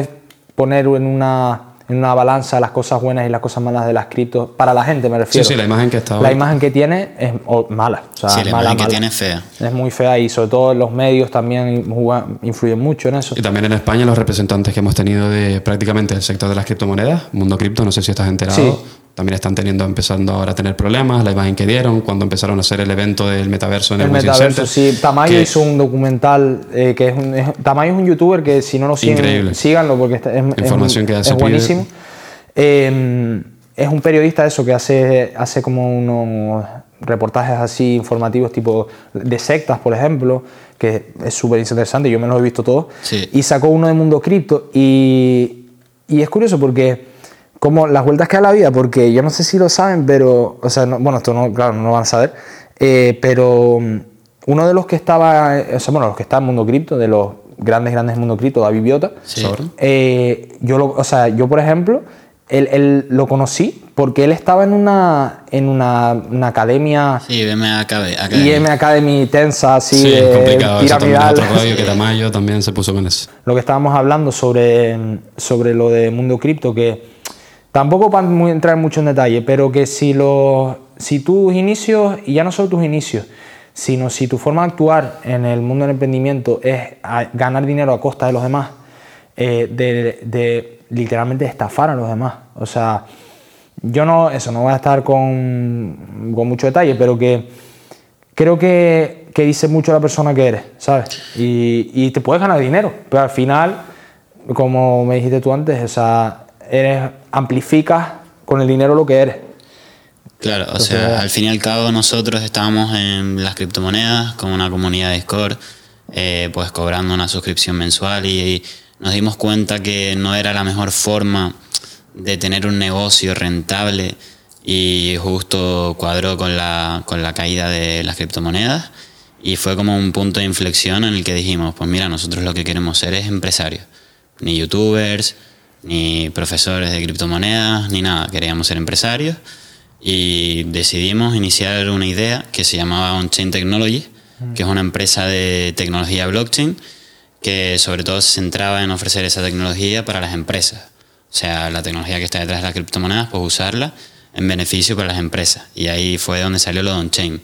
poner en una, en una balanza las cosas buenas y las cosas malas de las criptos, para la gente me refiero. sí, la imagen que está La hoy. imagen que tiene es mala. O sea, Sí, la mala, imagen que mala. tiene es fea. Es muy fea y sobre todo los medios también juegan- influyen mucho en eso. Y también en España los representantes que hemos tenido de prácticamente el sector de las criptomonedas, Mundo Cripto, no sé si estás enterado, Sí. También están teniendo, empezando ahora a tener problemas, la imagen que dieron cuando empezaron a hacer el evento del metaverso en el, El metaverso, Center, sí. Tamayo hizo un documental eh, que es, un, es- Tamayo es un youtuber que si no lo siguen, Increíble. síganlo porque está- es, Información que es buenísimo. Eh, es un periodista eso que hace, hace como unos reportajes así informativos tipo de sectas, por ejemplo, que es súper interesante, yo me los he visto todos. Sí. Y sacó uno de Mundo Cripto y, y es curioso porque como las vueltas que da la vida, porque yo no sé si lo saben, pero, o sea, no- bueno, esto no, claro, no lo van a saber, eh, pero mm, uno de los que estaba, eh, o sea, bueno, los que está en Mundo Cripto, de los grandes, grandes Mundo Cripto, David Biota, Sí. Eh, yo, lo, o sea, yo por ejemplo, él, él lo conocí porque él estaba en una, en una, una academia, Sí, acá. acá IM Academy tensa, así, Sí, de complicado, eso también piramidal. otro rollo que Tamayo también se puso con eso. lo que estábamos hablando sobre, sobre lo de mundo cripto, que tampoco para entrar mucho en detalle, pero que si, lo, si tus inicios, y ya no solo tus inicios, sino si tu forma de actuar en el mundo del emprendimiento es ganar dinero a costa de los demás, eh, de, de literalmente estafar a los demás. O sea, yo no, eso, no voy a estar con, con mucho detalle, pero que creo que, que dice mucho la persona que eres, ¿sabes? Y, y te puedes ganar dinero, pero al final, como me dijiste tú antes, o sea, eres, amplificas con el dinero lo que eres. Claro, o sea, al fin y al cabo nosotros estábamos en las criptomonedas con una comunidad de Discord, eh, pues cobrando una suscripción mensual y, nos dimos cuenta que no era la mejor forma de tener un negocio rentable y justo cuadró con la, con la caída de las criptomonedas y fue como un punto de inflexión en el que dijimos, pues mira, nosotros lo que queremos ser es empresarios, ni youtubers, ni profesores de criptomonedas, ni nada, queríamos ser empresarios y decidimos iniciar una idea que se llamaba On-Chain Technology, que es una empresa de tecnología blockchain que sobre todo se centraba en ofrecer esa tecnología para las empresas. O sea, la tecnología que está detrás de las criptomonedas, pues usarla en beneficio para las empresas. Y ahí fue donde salió lo de on-chain.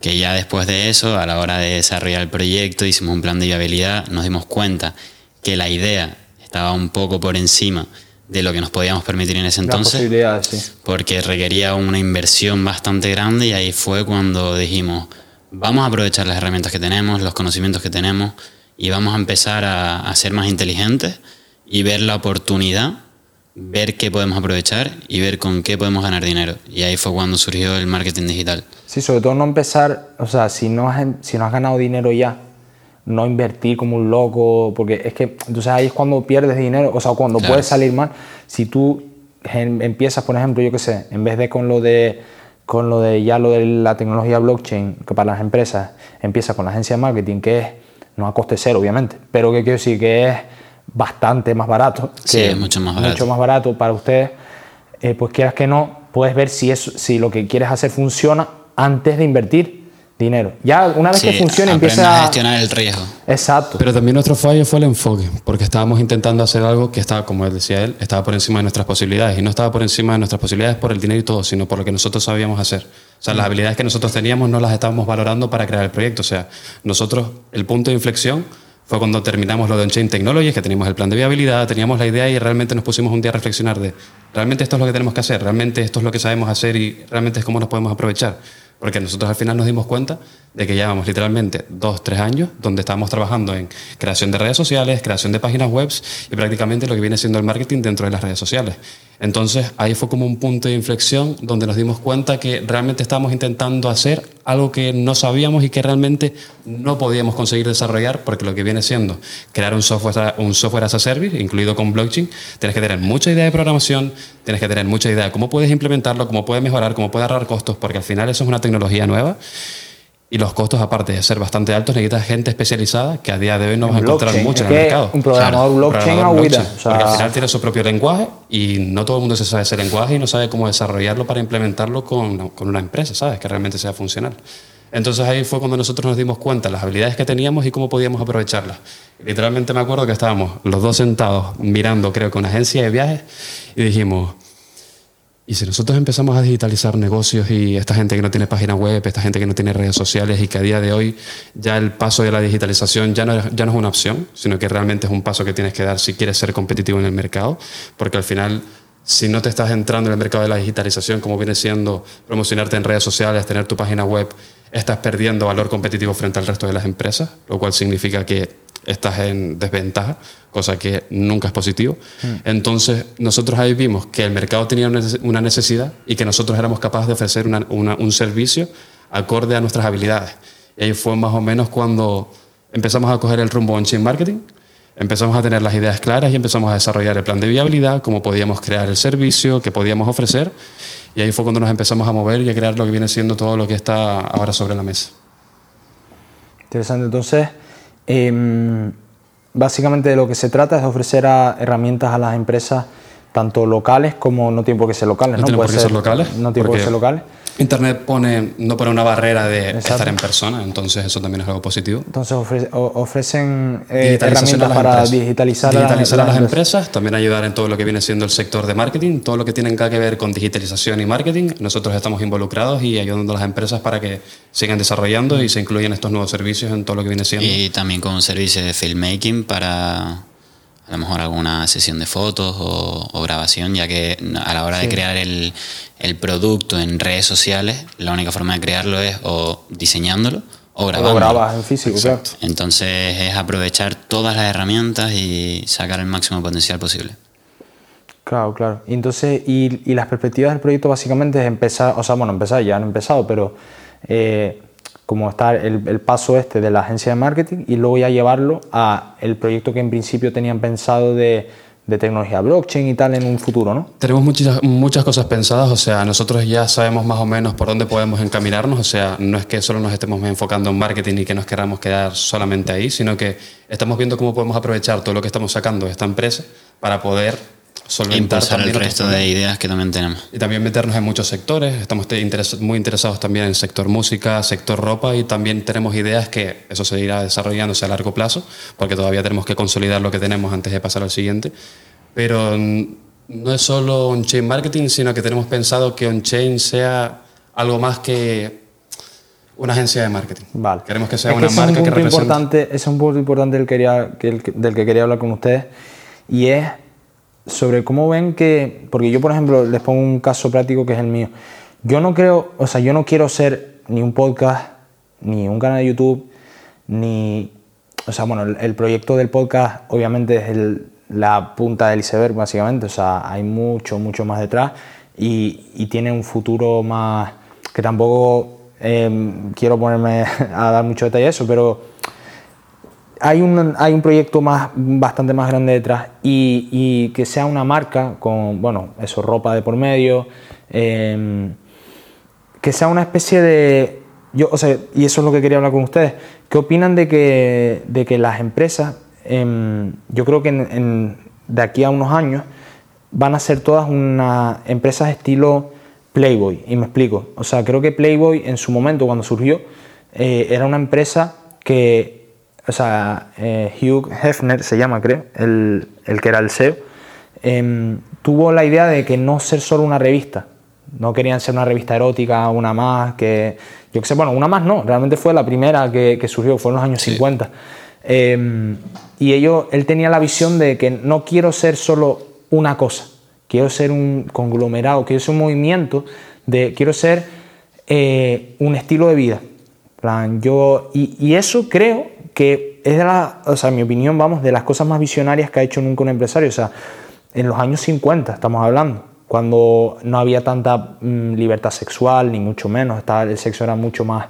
Que ya después de eso, a la hora de desarrollar el proyecto, hicimos un plan de viabilidad, nos dimos cuenta que la idea estaba un poco por encima de lo que nos podíamos permitir en ese entonces. Sí. Porque requería una inversión bastante grande y ahí fue cuando dijimos, vamos a aprovechar las herramientas que tenemos, los conocimientos que tenemos y vamos a empezar a, a ser más inteligentes y ver la oportunidad ver qué podemos aprovechar y ver con qué podemos ganar dinero. Y ahí fue cuando surgió el marketing digital. Sí, sobre todo no empezar, o sea, si no has, si no has ganado dinero ya, no invertir como un loco, porque es que entonces ahí es cuando pierdes dinero, o sea, cuando puedes salir mal. Si tú empiezas, por ejemplo, yo qué sé, en vez de con lo de con lo de ya lo de la tecnología blockchain, que para las empresas empieza con la agencia de marketing, que es no a coste cero, obviamente, pero que quiero decir que es bastante más barato. Sí, es mucho más barato. Mucho más barato para ustedes. Eh, pues quieras que no, puedes ver si, eso, si lo que quieres hacer funciona antes de invertir dinero. Ya una vez que funcione empieza a gestionar el riesgo. Exacto. Pero también nuestro fallo fue el enfoque, porque estábamos intentando hacer algo que estaba, como decía él, estaba por encima de nuestras posibilidades. Y no estaba por encima de nuestras posibilidades por el dinero y todo, sino por lo que nosotros sabíamos hacer. O sea, las habilidades que nosotros teníamos no las estábamos valorando para crear el proyecto. O sea, nosotros, el punto de inflexión fue cuando terminamos lo de On-Chain Technologies, que teníamos el plan de viabilidad, teníamos la idea y realmente nos pusimos un día a reflexionar de, realmente esto es lo que tenemos que hacer, realmente esto es lo que sabemos hacer y realmente es cómo nos podemos aprovechar. Porque nosotros al final nos dimos cuenta de que llevamos literalmente dos, tres años donde estábamos trabajando en creación de redes sociales, creación de páginas web y prácticamente lo que viene siendo el marketing dentro de las redes sociales. Entonces ahí fue como un punto de inflexión donde nos dimos cuenta que realmente estábamos intentando hacer algo que no sabíamos y que realmente no podíamos conseguir desarrollar porque lo que viene siendo crear un software, un software as a service, incluido con blockchain, tienes que tener mucha idea de programación, tienes que tener mucha idea de cómo puedes implementarlo, cómo puedes mejorar, cómo puedes ahorrar costos, porque al final eso es una tecnología nueva y los costos, aparte de ser bastante altos, necesitas gente especializada que a día de hoy no vas a encontrar mucho en el mercado. Un programador blockchain a blockchain, Porque al final tiene su propio lenguaje y no todo el mundo se sabe ese lenguaje y no sabe cómo desarrollarlo para implementarlo con, con una empresa, ¿sabes? Que realmente sea funcional. Entonces ahí fue cuando nosotros nos dimos cuenta las habilidades que teníamos y cómo podíamos aprovecharlas. Literalmente me acuerdo que estábamos los dos sentados mirando, creo que una agencia de viajes, y dijimos, y si nosotros empezamos a digitalizar negocios y esta gente que no tiene página web, esta gente que no tiene redes sociales y que a día de hoy ya el paso de la digitalización ya no, ya no es una opción, sino que realmente es un paso que tienes que dar si quieres ser competitivo en el mercado, porque al final si no te estás entrando en el mercado de la digitalización, como viene siendo promocionarte en redes sociales, tener tu página web, estás perdiendo valor competitivo frente al resto de las empresas, lo cual significa que estás en desventaja, cosa que nunca es positivo. Hmm. Entonces, nosotros ahí vimos que el mercado tenía una necesidad y que nosotros éramos capaces de ofrecer un servicio acorde a nuestras habilidades. Y ahí fue más o menos cuando empezamos a coger el rumbo en chain marketing, empezamos a tener las ideas claras y empezamos a desarrollar el plan de viabilidad, cómo podíamos crear el servicio, qué podíamos ofrecer. Y ahí fue cuando nos empezamos a mover y a crear lo que viene siendo todo lo que está ahora sobre la mesa. Interesante. Entonces, Em, básicamente de lo que se trata es ofrecer herramientas a las empresas tanto locales como no tienen por qué ser locales. No, no por qué ser locales. No tienen por qué ser locales. Internet pone, no pone una barrera de estar en persona, entonces eso también es algo positivo. Entonces ofrecen eh, herramientas para digitalizar, digitalizar a, las, empresas. también ayudar en todo lo que viene siendo el sector de marketing, todo lo que tiene que ver con digitalización y marketing. Nosotros estamos involucrados y ayudando a las empresas para que sigan desarrollando y se incluyan estos nuevos servicios en todo lo que viene siendo. Y también con servicios de filmmaking para a lo mejor alguna sesión de fotos o, grabación, ya que a la hora de crear el, el, producto en redes sociales, la única forma de crearlo es o diseñándolo o grabándolo. O grabas en físico, claro. Entonces es aprovechar todas las herramientas y sacar el máximo potencial posible. Claro, claro. Y entonces, y, y las perspectivas del proyecto básicamente es empezar, o sea, bueno, empezar, ya han empezado, pero... Eh, como está el, paso este de la agencia de marketing y luego ya llevarlo a el proyecto que en principio tenían pensado de, de tecnología blockchain y tal en un futuro, ¿no? Tenemos muchas, muchas cosas pensadas, o sea, nosotros ya sabemos más o menos por dónde podemos encaminarnos, o sea, no es que solo nos estemos enfocando en marketing y que nos queramos quedar solamente ahí, sino que estamos viendo cómo podemos aprovechar todo lo que estamos sacando de esta empresa para poder solventar Impulsar el también otros resto de ideas que también tenemos. Y también meternos en muchos sectores. Estamos muy interesados también en el sector música, sector ropa y también tenemos ideas que eso se irá desarrollándose a largo plazo, porque todavía tenemos que consolidar lo que tenemos antes de pasar al siguiente. Pero no es solo on-chain marketing, sino que tenemos pensado que on-chain sea algo más que una agencia de marketing. Vale. Queremos que sea Es una ese es un marca que represente... importante, es un punto importante del que, quería, que el- del que quería hablar con ustedes y es sobre cómo ven que, porque yo por ejemplo les pongo un caso práctico que es el mío. Yo no creo, o sea, yo no quiero ser ni un podcast, ni un canal de YouTube, ni, o sea, bueno, el, proyecto del podcast obviamente es el- la punta del iceberg básicamente, o sea, hay mucho, mucho más detrás y, y tiene un futuro más que tampoco eh, quiero ponerme a dar mucho detalle a eso, pero hay un, hay un proyecto más, bastante más grande detrás y, y que sea una marca con, bueno, eso, ropa de por medio, eh, que sea una especie de... Yo, o sea, y eso es lo que quería hablar con ustedes. ¿Qué opinan de que, de que las empresas, em, yo creo que en- de aquí a unos años, van a ser todas unas empresas estilo Playboy? Y me explico. O sea, creo que Playboy en su momento, cuando surgió, eh, era una empresa que, o sea, eh, Hugh Hefner se llama, creo, el, el que era el CEO, em, tuvo la idea de que no ser solo una revista. No querían ser una revista erótica, una más, que. Yo qué sé, bueno, una más no, realmente fue la primera que, que surgió, fue en los años 50. Eh, y él tenía la visión de que no quiero ser solo una cosa, quiero ser un conglomerado, quiero ser un movimiento, de, quiero ser eh, un estilo de vida. Plan, yo, y, y eso creo que es de la, o sea, en mi opinión, vamos, de las cosas más visionarias que ha hecho nunca un empresario. O sea, en los años 50 estamos hablando, cuando no había tanta mm, libertad sexual, ni mucho menos, estaba, el sexo era mucho más,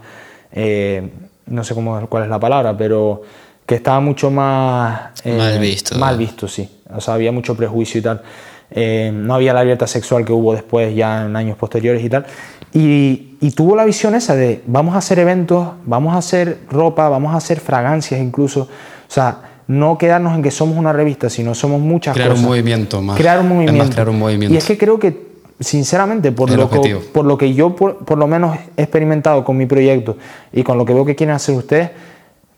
eh, no sé cómo, cuál es la palabra, pero que estaba mucho más... eh, Mal visto. Mal visto, sí. O sea, había mucho prejuicio y tal. Eh, no había la libertad sexual que hubo después, ya en años posteriores y tal. Y, y tuvo la visión esa de vamos a hacer eventos, vamos a hacer ropa, vamos a hacer fragancias incluso. O sea, no quedarnos en que somos una revista, sino somos muchas Crear cosas. un movimiento más. Crear un Es más, movimiento. crear un movimiento. Y es que creo que, sinceramente, por, el lo que, por lo que yo por, por lo menos he experimentado con mi proyecto y con lo que veo que quieren hacer ustedes,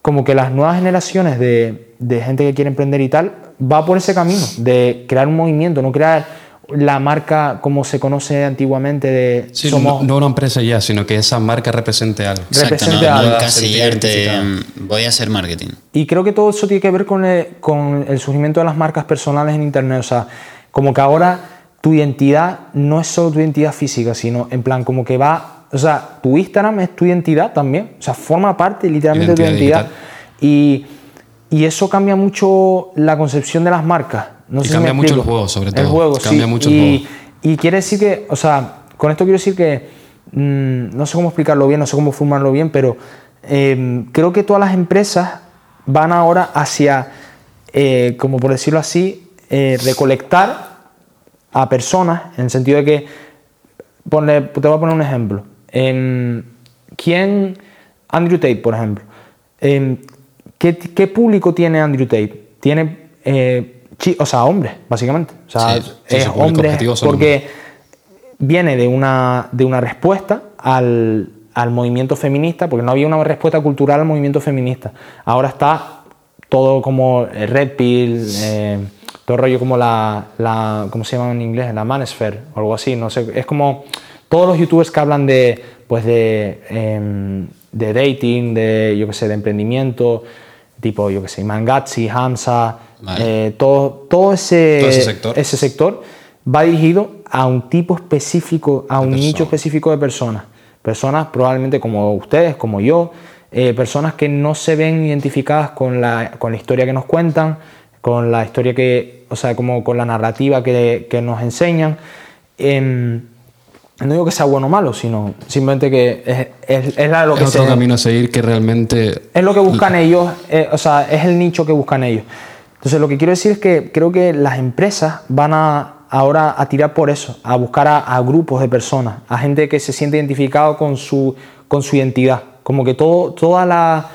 como que las nuevas generaciones de, de gente que quiere emprender y tal, va por ese camino, de crear un movimiento, no crear la marca como se conoce antiguamente de Sí, somos no, no una empresa ya, sino que esa marca represente algo. Exacto, Represente no, no algo. en, voy a hacer marketing. Y creo que todo eso tiene que ver con el, con el surgimiento de las marcas personales en Internet. O sea, como que ahora tu identidad no es solo tu identidad física, sino en plan como que va... O sea, tu Instagram es tu identidad también. O sea, forma parte literalmente de tu Identidad y eso cambia mucho la concepción de las marcas. No Y sé si cambia me mucho el juego, sobre El todo. juego, Cambia sí. mucho el y, juego. y quiere decir que, o sea, con esto quiero decir que, mm, no sé cómo explicarlo bien, no sé cómo formarlo bien, pero eh, creo que todas las empresas van ahora hacia, eh, como por decirlo así, eh, recolectar a personas, en el sentido de que, ponle- te voy a poner un ejemplo. Em, ¿Quién, Andrew Tate, por ejemplo, em, ¿qué, qué público tiene Andrew Tate? Tiene, eh, o sea, hombres, básicamente. O sea, Sí, sí, es público hombres, porque viene de una, de una respuesta al, al movimiento feminista, porque no había una respuesta cultural al movimiento feminista. Ahora está todo como eh, Red Pill, eh, todo el rollo como la, la, ¿cómo se llama en inglés? La Manosphere o algo así, no sé. Es como todos los youtubers que hablan de, pues de, em, de dating, de, yo qué sé, de emprendimiento, tipo, yo qué sé, Mangatsi, Hamza, Vale. eh, todo, todo ese, Todo ese sector. ese sector va dirigido a un tipo específico, a un persona. nicho específico de personas. Personas probablemente como ustedes, como yo, eh, personas que no se ven identificadas con la, con la historia que nos cuentan, con la historia que, o sea, como con la narrativa que, que nos enseñan. Em, no digo que sea bueno o malo, sino simplemente que es, es, es la- lo que Es otro se- camino a seguir que realmente es lo que buscan ellos, eh, o sea, es el nicho que buscan ellos. Entonces, lo que quiero decir es que creo que las empresas van a ahora a tirar por eso, a buscar a, a grupos de personas, a gente que se siente identificado con su, con su identidad. Como que todo, toda la,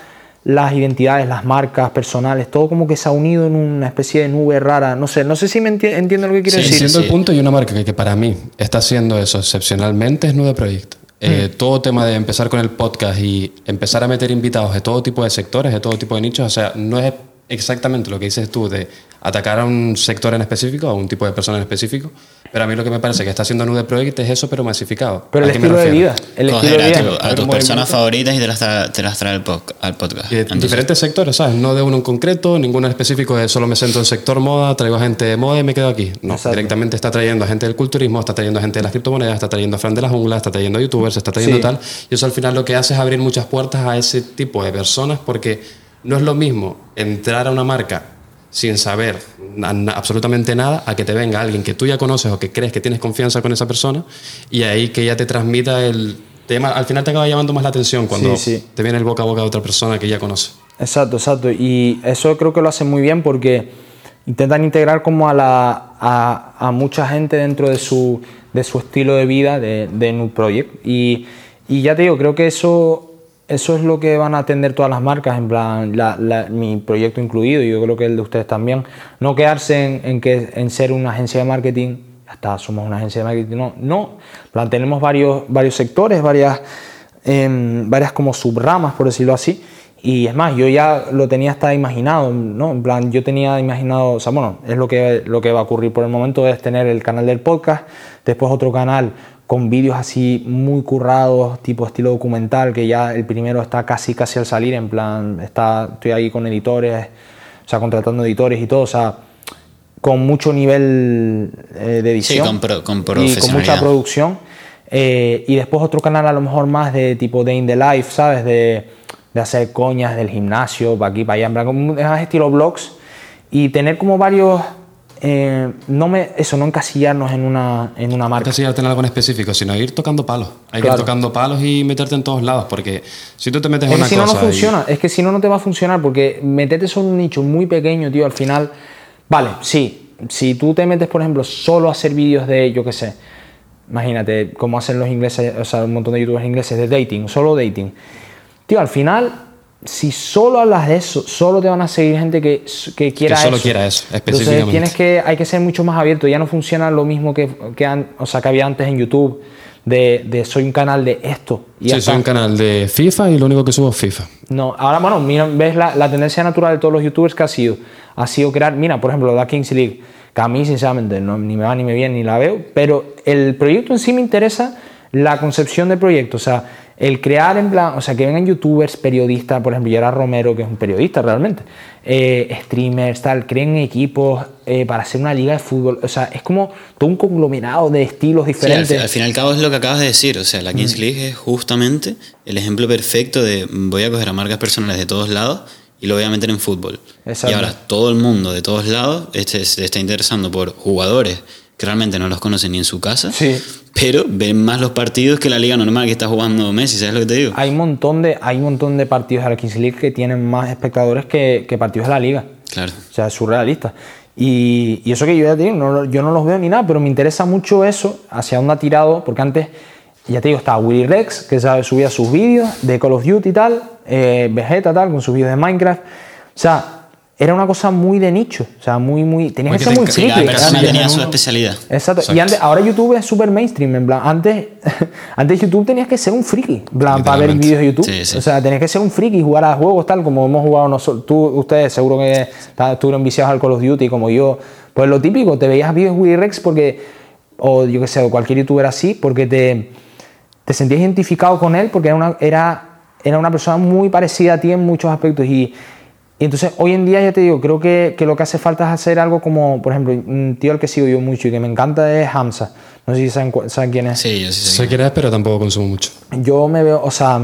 las identidades, las marcas personales, todo como que se ha unido en una especie de nube rara. No sé, no sé si me enti- entiendo lo que quiero Sí, decir. Entiendo sí. el punto y una marca que, que para mí está haciendo eso excepcionalmente es Nude Project. Eh, Todo tema de empezar con el podcast y empezar a meter invitados de todo tipo de sectores, de todo tipo de nichos, o sea, no es exactamente lo que dices tú de atacar a un sector en específico, a un tipo de persona en específico, pero a mí lo que me parece que está haciendo Nude Project es eso, pero masificado. Pero ¿A el estilo de vida, el Coger estilo de a, vida. tu- a tus personas favoritas y te las trae, te las trae al, pod- al podcast. Y de diferentes sectores, ¿sabes? No de uno en concreto, ninguno en específico de solo me centro en sector moda, traigo gente de moda y me quedo aquí. No, Exacto. directamente está trayendo a gente del culturismo, está trayendo a gente de las criptomonedas, está trayendo a Fran de la jungla, está trayendo a youtubers, está trayendo Sí. tal. Y eso al final lo que hace es abrir muchas puertas a ese tipo de personas porque no es lo mismo entrar a una marca sin saber absolutamente nada a que te venga alguien que tú ya conoces o que crees que tienes confianza con esa persona y ahí que ya te transmita el tema. Al final te acaba llamando más la atención cuando Sí, sí. te viene el boca a boca de otra persona que ya conoce. Exacto, exacto. Y eso creo que lo hacen muy bien porque intentan integrar como a, la, a, a mucha gente dentro de su, de su estilo de vida de, de New Project. Y, y ya te digo, creo que eso, eso es lo que van a atender todas las marcas, en plan, la- la- mi proyecto incluido, y yo creo que el de ustedes también. No quedarse en, que, en ser una agencia de marketing, ya está, somos una agencia de marketing. No, no. Plan, tenemos varios, varios sectores, varias, em, varias como subramas, por decirlo así. Y es más, yo ya lo tenía hasta imaginado, ¿no? En plan, yo tenía imaginado, o sea, bueno, es lo que, lo que va a ocurrir por el momento, es tener el canal del podcast, después otro canal con vídeos así muy currados, tipo estilo documental, que ya el primero está casi, casi al salir, en plan, está, estoy ahí con editores, o sea, contratando editores y todo, o sea, con mucho nivel eh, de edición. con pro- con Y con mucha producción. Eh, y después otro canal a lo mejor más de tipo Day in the Life, ¿sabes? De, de hacer coñas del gimnasio, para aquí, para allá, en plan, más estilo blogs. Y tener como varios... eh, no me, eso, no encasillarnos en una, en una No marca. encasillarte en algo en específico, sino ir tocando palos. Hay que ir tocando palos y meterte en todos lados, porque si tú te metes en Es que una si no, no y- funciona. Es que si no, no te va a funcionar porque meterte solo en un nicho muy pequeño, tío, al final. Vale, sí. Si tú te metes, por ejemplo, solo a hacer vídeos de, yo qué sé, imagínate cómo hacen los ingleses, o sea, un montón de youtubers ingleses de dating, solo dating. Tío, al final, si solo hablas de eso, solo te van a seguir gente que, que quiera solo eso. quiera eso, Entonces específicamente. tienes que, hay que ser mucho más abierto. Ya no funciona lo mismo que, que, o sea, que había antes en YouTube, de, de soy un canal de esto. Y Sí, soy un canal de FIFA y lo único que subo es FIFA. No, ahora, bueno, mira, ves la, la tendencia natural de todos los youtubers que ha sido. Ha sido crear, mira, por ejemplo, la Kings League, que a mí, sinceramente, no, ni me va ni me viene ni la veo, pero el proyecto en sí me interesa la concepción del proyecto, o sea, el crear en plan, o sea, que vengan youtubers, periodistas, por ejemplo, Gerard Romero, que es un periodista realmente, eh, streamers, tal, creen equipos eh, para hacer una liga de fútbol, o sea, es como todo un conglomerado de estilos Sí, al, diferentes. al fin y al cabo es lo que acabas de decir. O sea, la Mm. Kings League es justamente el ejemplo perfecto de voy a coger a marcas personales de todos lados y lo voy a meter en fútbol. Exacto. Y ahora todo el mundo de todos lados este, se está interesando por jugadores que realmente no los conocen ni en su casa, Sí. pero ven más los partidos que la liga normal que está jugando Messi, ¿sabes lo que te digo? Hay un montón de, hay un montón de partidos de la Kings League que tienen más espectadores que, que partidos de la liga. Claro. O sea, es surrealista. Y, y eso que yo ya te digo, no, yo no los veo ni nada, pero me interesa mucho eso, hacia dónde ha tirado, porque antes, ya te digo, estaba Willy Rex, que subía sus vídeos de Call of Duty y tal, eh, Vegeta tal, con sus vídeos de Minecraft. O sea, era una cosa muy de nicho, o sea, muy, muy... Tenías Muy que ser muy Sí, cada persona tenía su especialidad. Exacto. Exacto. Y antes, ahora YouTube es súper mainstream, en plan, antes, antes YouTube tenías que ser un friki, en plan, para ver vídeos de YouTube. Sí, sí. O sea, tenías que ser un friki y jugar a juegos tal como hemos jugado nosotros. Tú, ustedes seguro que estuvieron viciados al Call of Duty como yo. Pues lo típico, te veías vídeos de Willy Rex porque, o yo qué sé, o cualquier youtuber así, porque te, te sentías identificado con él porque era una, era, era una persona muy parecida a ti en muchos aspectos. Y, y entonces hoy en día ya te digo, creo que, que lo que hace falta es hacer algo como, por ejemplo, un tío al que sigo yo mucho y que me encanta es Hamza. No sé si saben, saben quién es. Sí, yo sí sé. Sé que eres, pero tampoco consumo mucho. Yo me veo, o sea,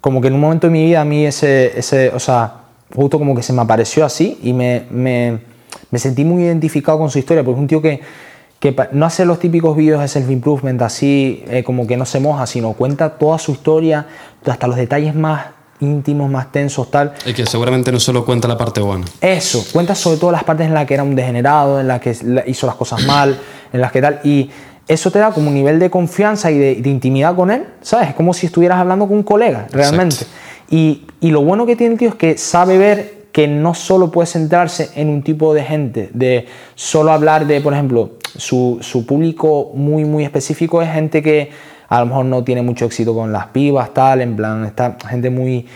como que en un momento de mi vida a mí ese, ese o sea, justo como que se me apareció así y me, me, me sentí muy identificado con su historia, porque es un tío que, que no hace los típicos vídeos de self-improvement así, eh, como que no se moja, sino cuenta toda su historia, hasta los detalles más íntimos, más tensos, tal. Y que seguramente no solo cuenta la parte buena. Eso, cuenta sobre todo las partes en las que era un degenerado, en las que hizo las cosas mal, en las que tal. Y eso te da como un nivel de confianza y de, de intimidad con él, ¿sabes? Es como si estuvieras hablando con un colega, realmente. Y, Y lo bueno que tiene el tío es que sabe ver que no solo puede centrarse en un tipo de gente, de solo hablar de, por ejemplo, su, su público muy, muy específico es gente que a lo mejor no tiene mucho éxito con las pibas, tal, en plan, está gente muy,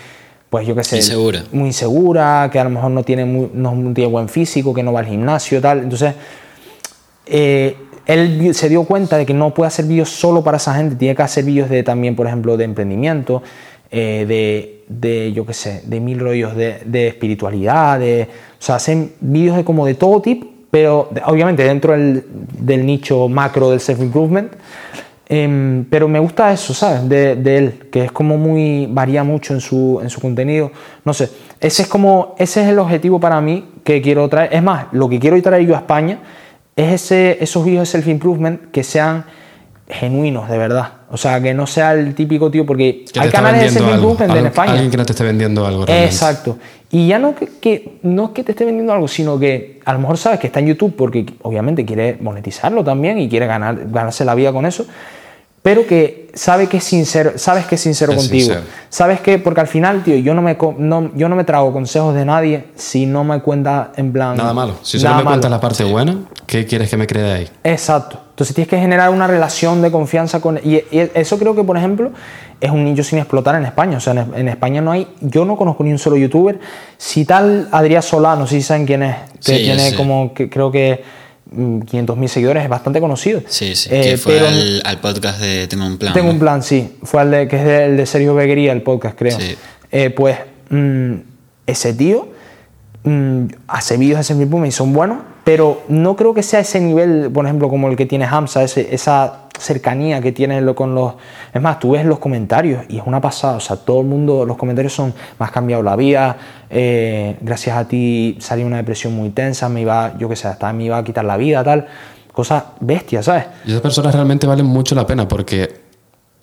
pues yo qué sé, Insegura. muy insegura, que a lo mejor no tiene, muy- no tiene buen físico, que no va al gimnasio, tal. Entonces, eh, él se dio cuenta de que no puede hacer vídeos solo para esa gente, tiene que hacer vídeos de también, por ejemplo, de emprendimiento, eh, de, de, yo qué sé, de mil rollos de, de espiritualidad, de, o sea, hacen vídeos de como de todo tipo, pero obviamente dentro del, del nicho macro del self-improvement. Em, pero me gusta eso, ¿sabes? De, de él, que es como muy, varía mucho en su, en su contenido. No sé, ese es como, ese es el objetivo para mí que quiero traer. Es más, lo que quiero traer yo a España es ese, esos vídeos de self-improvement que sean genuinos, de verdad. O sea, que no sea el típico tío, porque Que hay canales de self-improvement en España. Alguien que no te esté vendiendo algo. realmente. Exacto. Y ya no que, que- no es que te esté vendiendo algo, sino que a lo mejor sabes que está en YouTube porque obviamente quiere monetizarlo también y quiere ganar, ganarse la vida con eso, pero que sabe que es sincero, sabes que es sincero Es contigo. sincero. Sabes que, porque al final, tío, yo no me, no, yo no me trago consejos de nadie si no me cuenta en plan. Nada malo. Si solo me cuentas la parte buena, ¿qué quieres que me cree de ahí? Exacto. Entonces tienes que generar una relación de confianza con... Y, y eso creo que, por ejemplo, es un nicho sin explotar en España. O sea, en, en España no hay... Yo no conozco ni un solo youtuber. Si tal Adrián Solano, si saben quién es, que Sí, tiene sí. como, que creo que 500.000 seguidores, es bastante conocido. Sí, sí. Eh, que fue pero al, al podcast de Tengo un plan. Tengo ¿no? un plan, sí. Fue el de, que es de- el de Sergio Beguería, el podcast, creo. Sí. Eh, pues mm, ese tío mm, hace vídeos de self-improvement y son buenos, pero no creo que sea ese nivel, por ejemplo, como el que tiene Hamza, esa cercanía que tiene con los... Es más, tú ves los comentarios y es una pasada, o sea, todo el mundo, los comentarios son, me has cambiado la vida, eh, gracias a ti salí una depresión muy tensa, me iba, yo qué sé, hasta me iba a quitar la vida, tal, cosas bestias, ¿sabes? Y esas personas realmente valen mucho la pena porque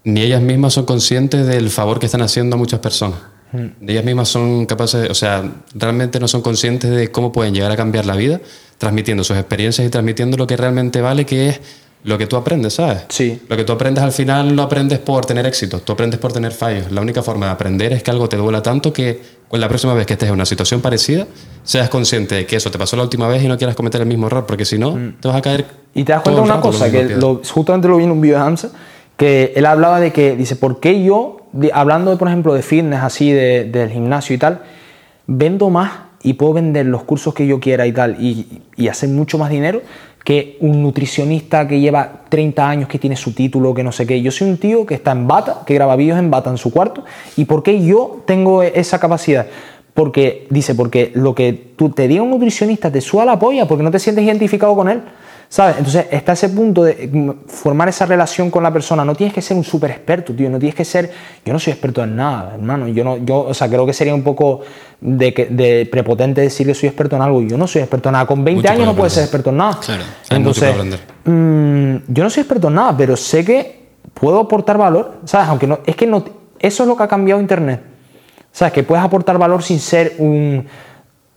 ni ellas mismas son conscientes del favor que están haciendo a muchas personas. Ni ellas mismas son capaces, o sea, realmente no son conscientes de cómo pueden llegar a cambiar la vida transmitiendo sus experiencias y transmitiendo lo que realmente vale, que es lo que tú aprendes, ¿sabes? Sí. Lo que tú aprendes al final no aprendes por tener éxito, tú aprendes por tener fallos. La única forma de aprender es que algo te duela tanto que pues, la próxima vez que estés en una situación parecida, seas consciente de que eso te pasó la última vez y no quieras cometer el mismo error, porque si no, te vas a caer. Y te das cuenta de una cosa, que lo- justamente lo vi en un video de Hamza, que él hablaba de que, dice, ¿por qué yo, hablando, por ejemplo, de fitness, así, de- del gimnasio y tal, vendo más y puedo vender los cursos que yo quiera y tal, y, y hacer mucho más dinero que un nutricionista que lleva 30 años, que tiene su título, que no sé qué. Yo soy un tío que está en bata, que graba vídeos en bata en su cuarto, ¿y por qué yo tengo esa capacidad? Porque, dice, porque lo que tú te diga un nutricionista te suda la polla porque no te sientes identificado con él. ¿Sabes? Entonces está ese punto de mm, formar esa relación con la persona. No tienes que ser un súper experto, tío. No tienes que ser. Yo no soy experto en nada, hermano. Yo no, yo, o sea, creo que sería un poco de, que- de prepotente decir que soy experto en algo. Yo no soy experto en nada. Con 20 Mucho años no puedes ser experto en nada. Claro. Entonces, mm, yo no soy experto en nada, pero sé que puedo aportar valor. ¿Sabes? Aunque no. Es que no. Eso es lo que ha cambiado Internet. ¿Sabes? Que puedes aportar valor sin ser un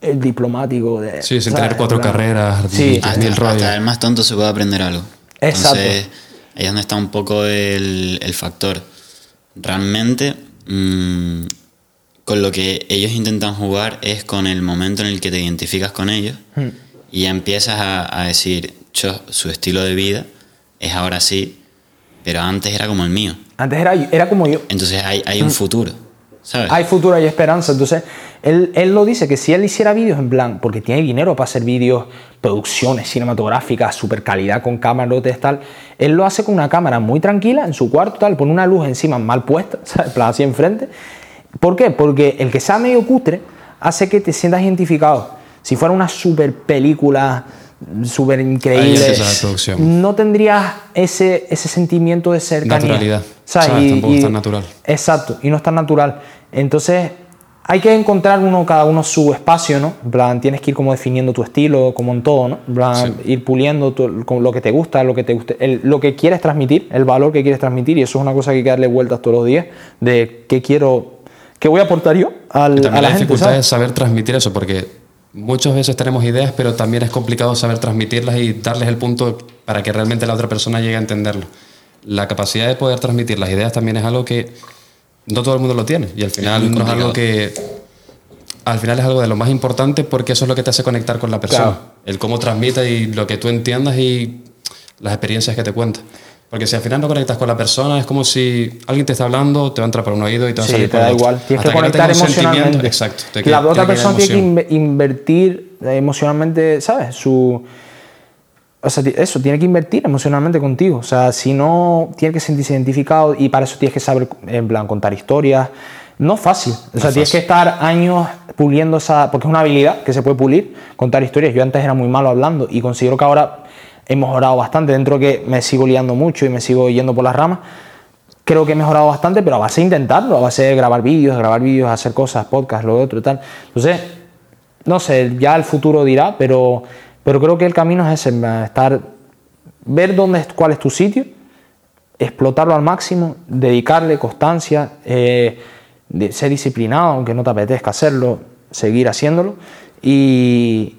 eh, diplomático. De, Sí, sin tener cuatro carreras, Sí. Hasta, mil rollos. hasta el más tonto se puede aprender algo. Exacto. Entonces, ahí es donde está un poco el, el factor. Realmente, mm, con lo que ellos intentan jugar es con el momento en el que te identificas con ellos Hmm. y ya empiezas a, a decir, yo, su estilo de vida es ahora sí, pero antes era como el mío. Antes era, era como yo. Entonces hay, hay un futuro, Hay futuro, hay esperanza. Entonces, él, él lo dice que si él hiciera vídeos en plan, porque tiene dinero para hacer vídeos, producciones cinematográficas, super calidad con camarotes, tal, él lo hace con una cámara muy tranquila en su cuarto, tal, pone una luz encima mal puesta, ¿sabes? En plan así enfrente. ¿Por qué? Porque el que sea medio cutre hace que te sientas identificado. Si fuera una super película súper increíble, esa no tendrías ese, ese sentimiento de cercanía. Naturalidad. ¿Sabes? ¿Sabes? Tampoco es tan natural. Exacto, y no es tan natural. Entonces, hay que encontrar uno, cada uno su espacio, ¿no? Plan, tienes que ir como definiendo tu estilo, como en todo, ¿no? Plan, ir puliendo tu- con lo que te gusta, lo que te guste, el- lo que quieres transmitir, el valor que quieres transmitir, y eso es una cosa que hay que darle vueltas todos los días, de qué quiero, qué voy a aportar yo al- Y a la la, gente, dificultad ¿sabes? es saber transmitir eso, porque muchas veces tenemos ideas, pero también es complicado saber transmitirlas y darles el punto para que realmente la otra persona llegue a entenderlo. La capacidad de poder transmitir las ideas también es algo que no todo el mundo lo tiene. Y al final muy no es algo que. Al final es algo de lo más importante porque eso es lo que te hace conectar con la persona. Claro. El cómo transmite y lo que tú entiendas y las experiencias que te cuenta. Porque si al final no conectas con la persona, es como si alguien te está hablando, te va a entrar por un oído y te va a salir te por da el otro. igual. Tienes Hasta que conectar emocionalmente. Exacto. te la que- otra tiene que persona tiene que invertir eh, emocionalmente, ¿sabes? Su. O sea, eso, tiene que invertir emocionalmente contigo. O sea, si no, tiene que sentirse identificado y para eso tienes que saber, en plan, contar historias. No es fácil. O sea, tienes que estar años puliendo esa. Porque es una habilidad que se puede pulir, contar historias. Yo antes era muy malo hablando y considero que ahora he mejorado bastante. Dentro de que me sigo liando mucho y me sigo yendo por las ramas, creo que he mejorado bastante, pero a base de intentarlo, a base de grabar vídeos, grabar vídeos, hacer cosas, podcast, lo otro y tal. Entonces, no sé, ya el futuro dirá, pero, pero creo que el camino es ese, estar, ver dónde cuál es tu sitio, explotarlo al máximo, dedicarle constancia, eh, ser disciplinado, aunque no te apetezca hacerlo, seguir haciéndolo. Y,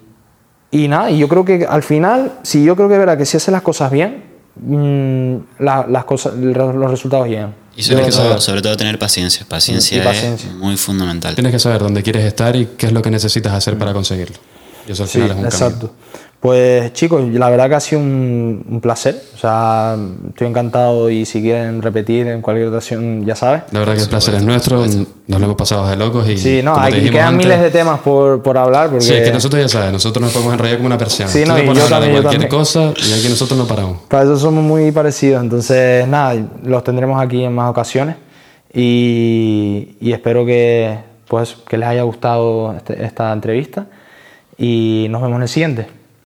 y nada, y yo creo que al final, si yo creo que verdad que si haces las cosas bien, mm, la- las cosas, los resultados llegan. Y sobre, Yo- todo, sobre todo tener paciencia. Paciencia, Y paciencia. es muy fundamental. Tienes que saber dónde quieres estar y qué es lo que necesitas hacer para conseguirlo. Y eso al Sí, final es un exacto. Pues chicos, la verdad que ha sido un, un placer. O sea, estoy encantado y si quieren repetir en cualquier ocasión, ya sabes. La verdad que el placer es nuestro, nos lo hemos pasado de locos y Sí, no, dijimos quedan antes- miles de temas por, por hablar. Porque... Sí, es que nosotros ya sabes, nosotros nos podemos enrollar como una persiana. Sí, Tú no, te y yo de también, yo cualquier cosa y aquí nosotros no paramos. Para eso somos muy parecidos. Entonces, nada, los tendremos aquí en más ocasiones. Y, y espero que, pues, que les haya gustado este- esta entrevista. Y nos vemos en el siguiente.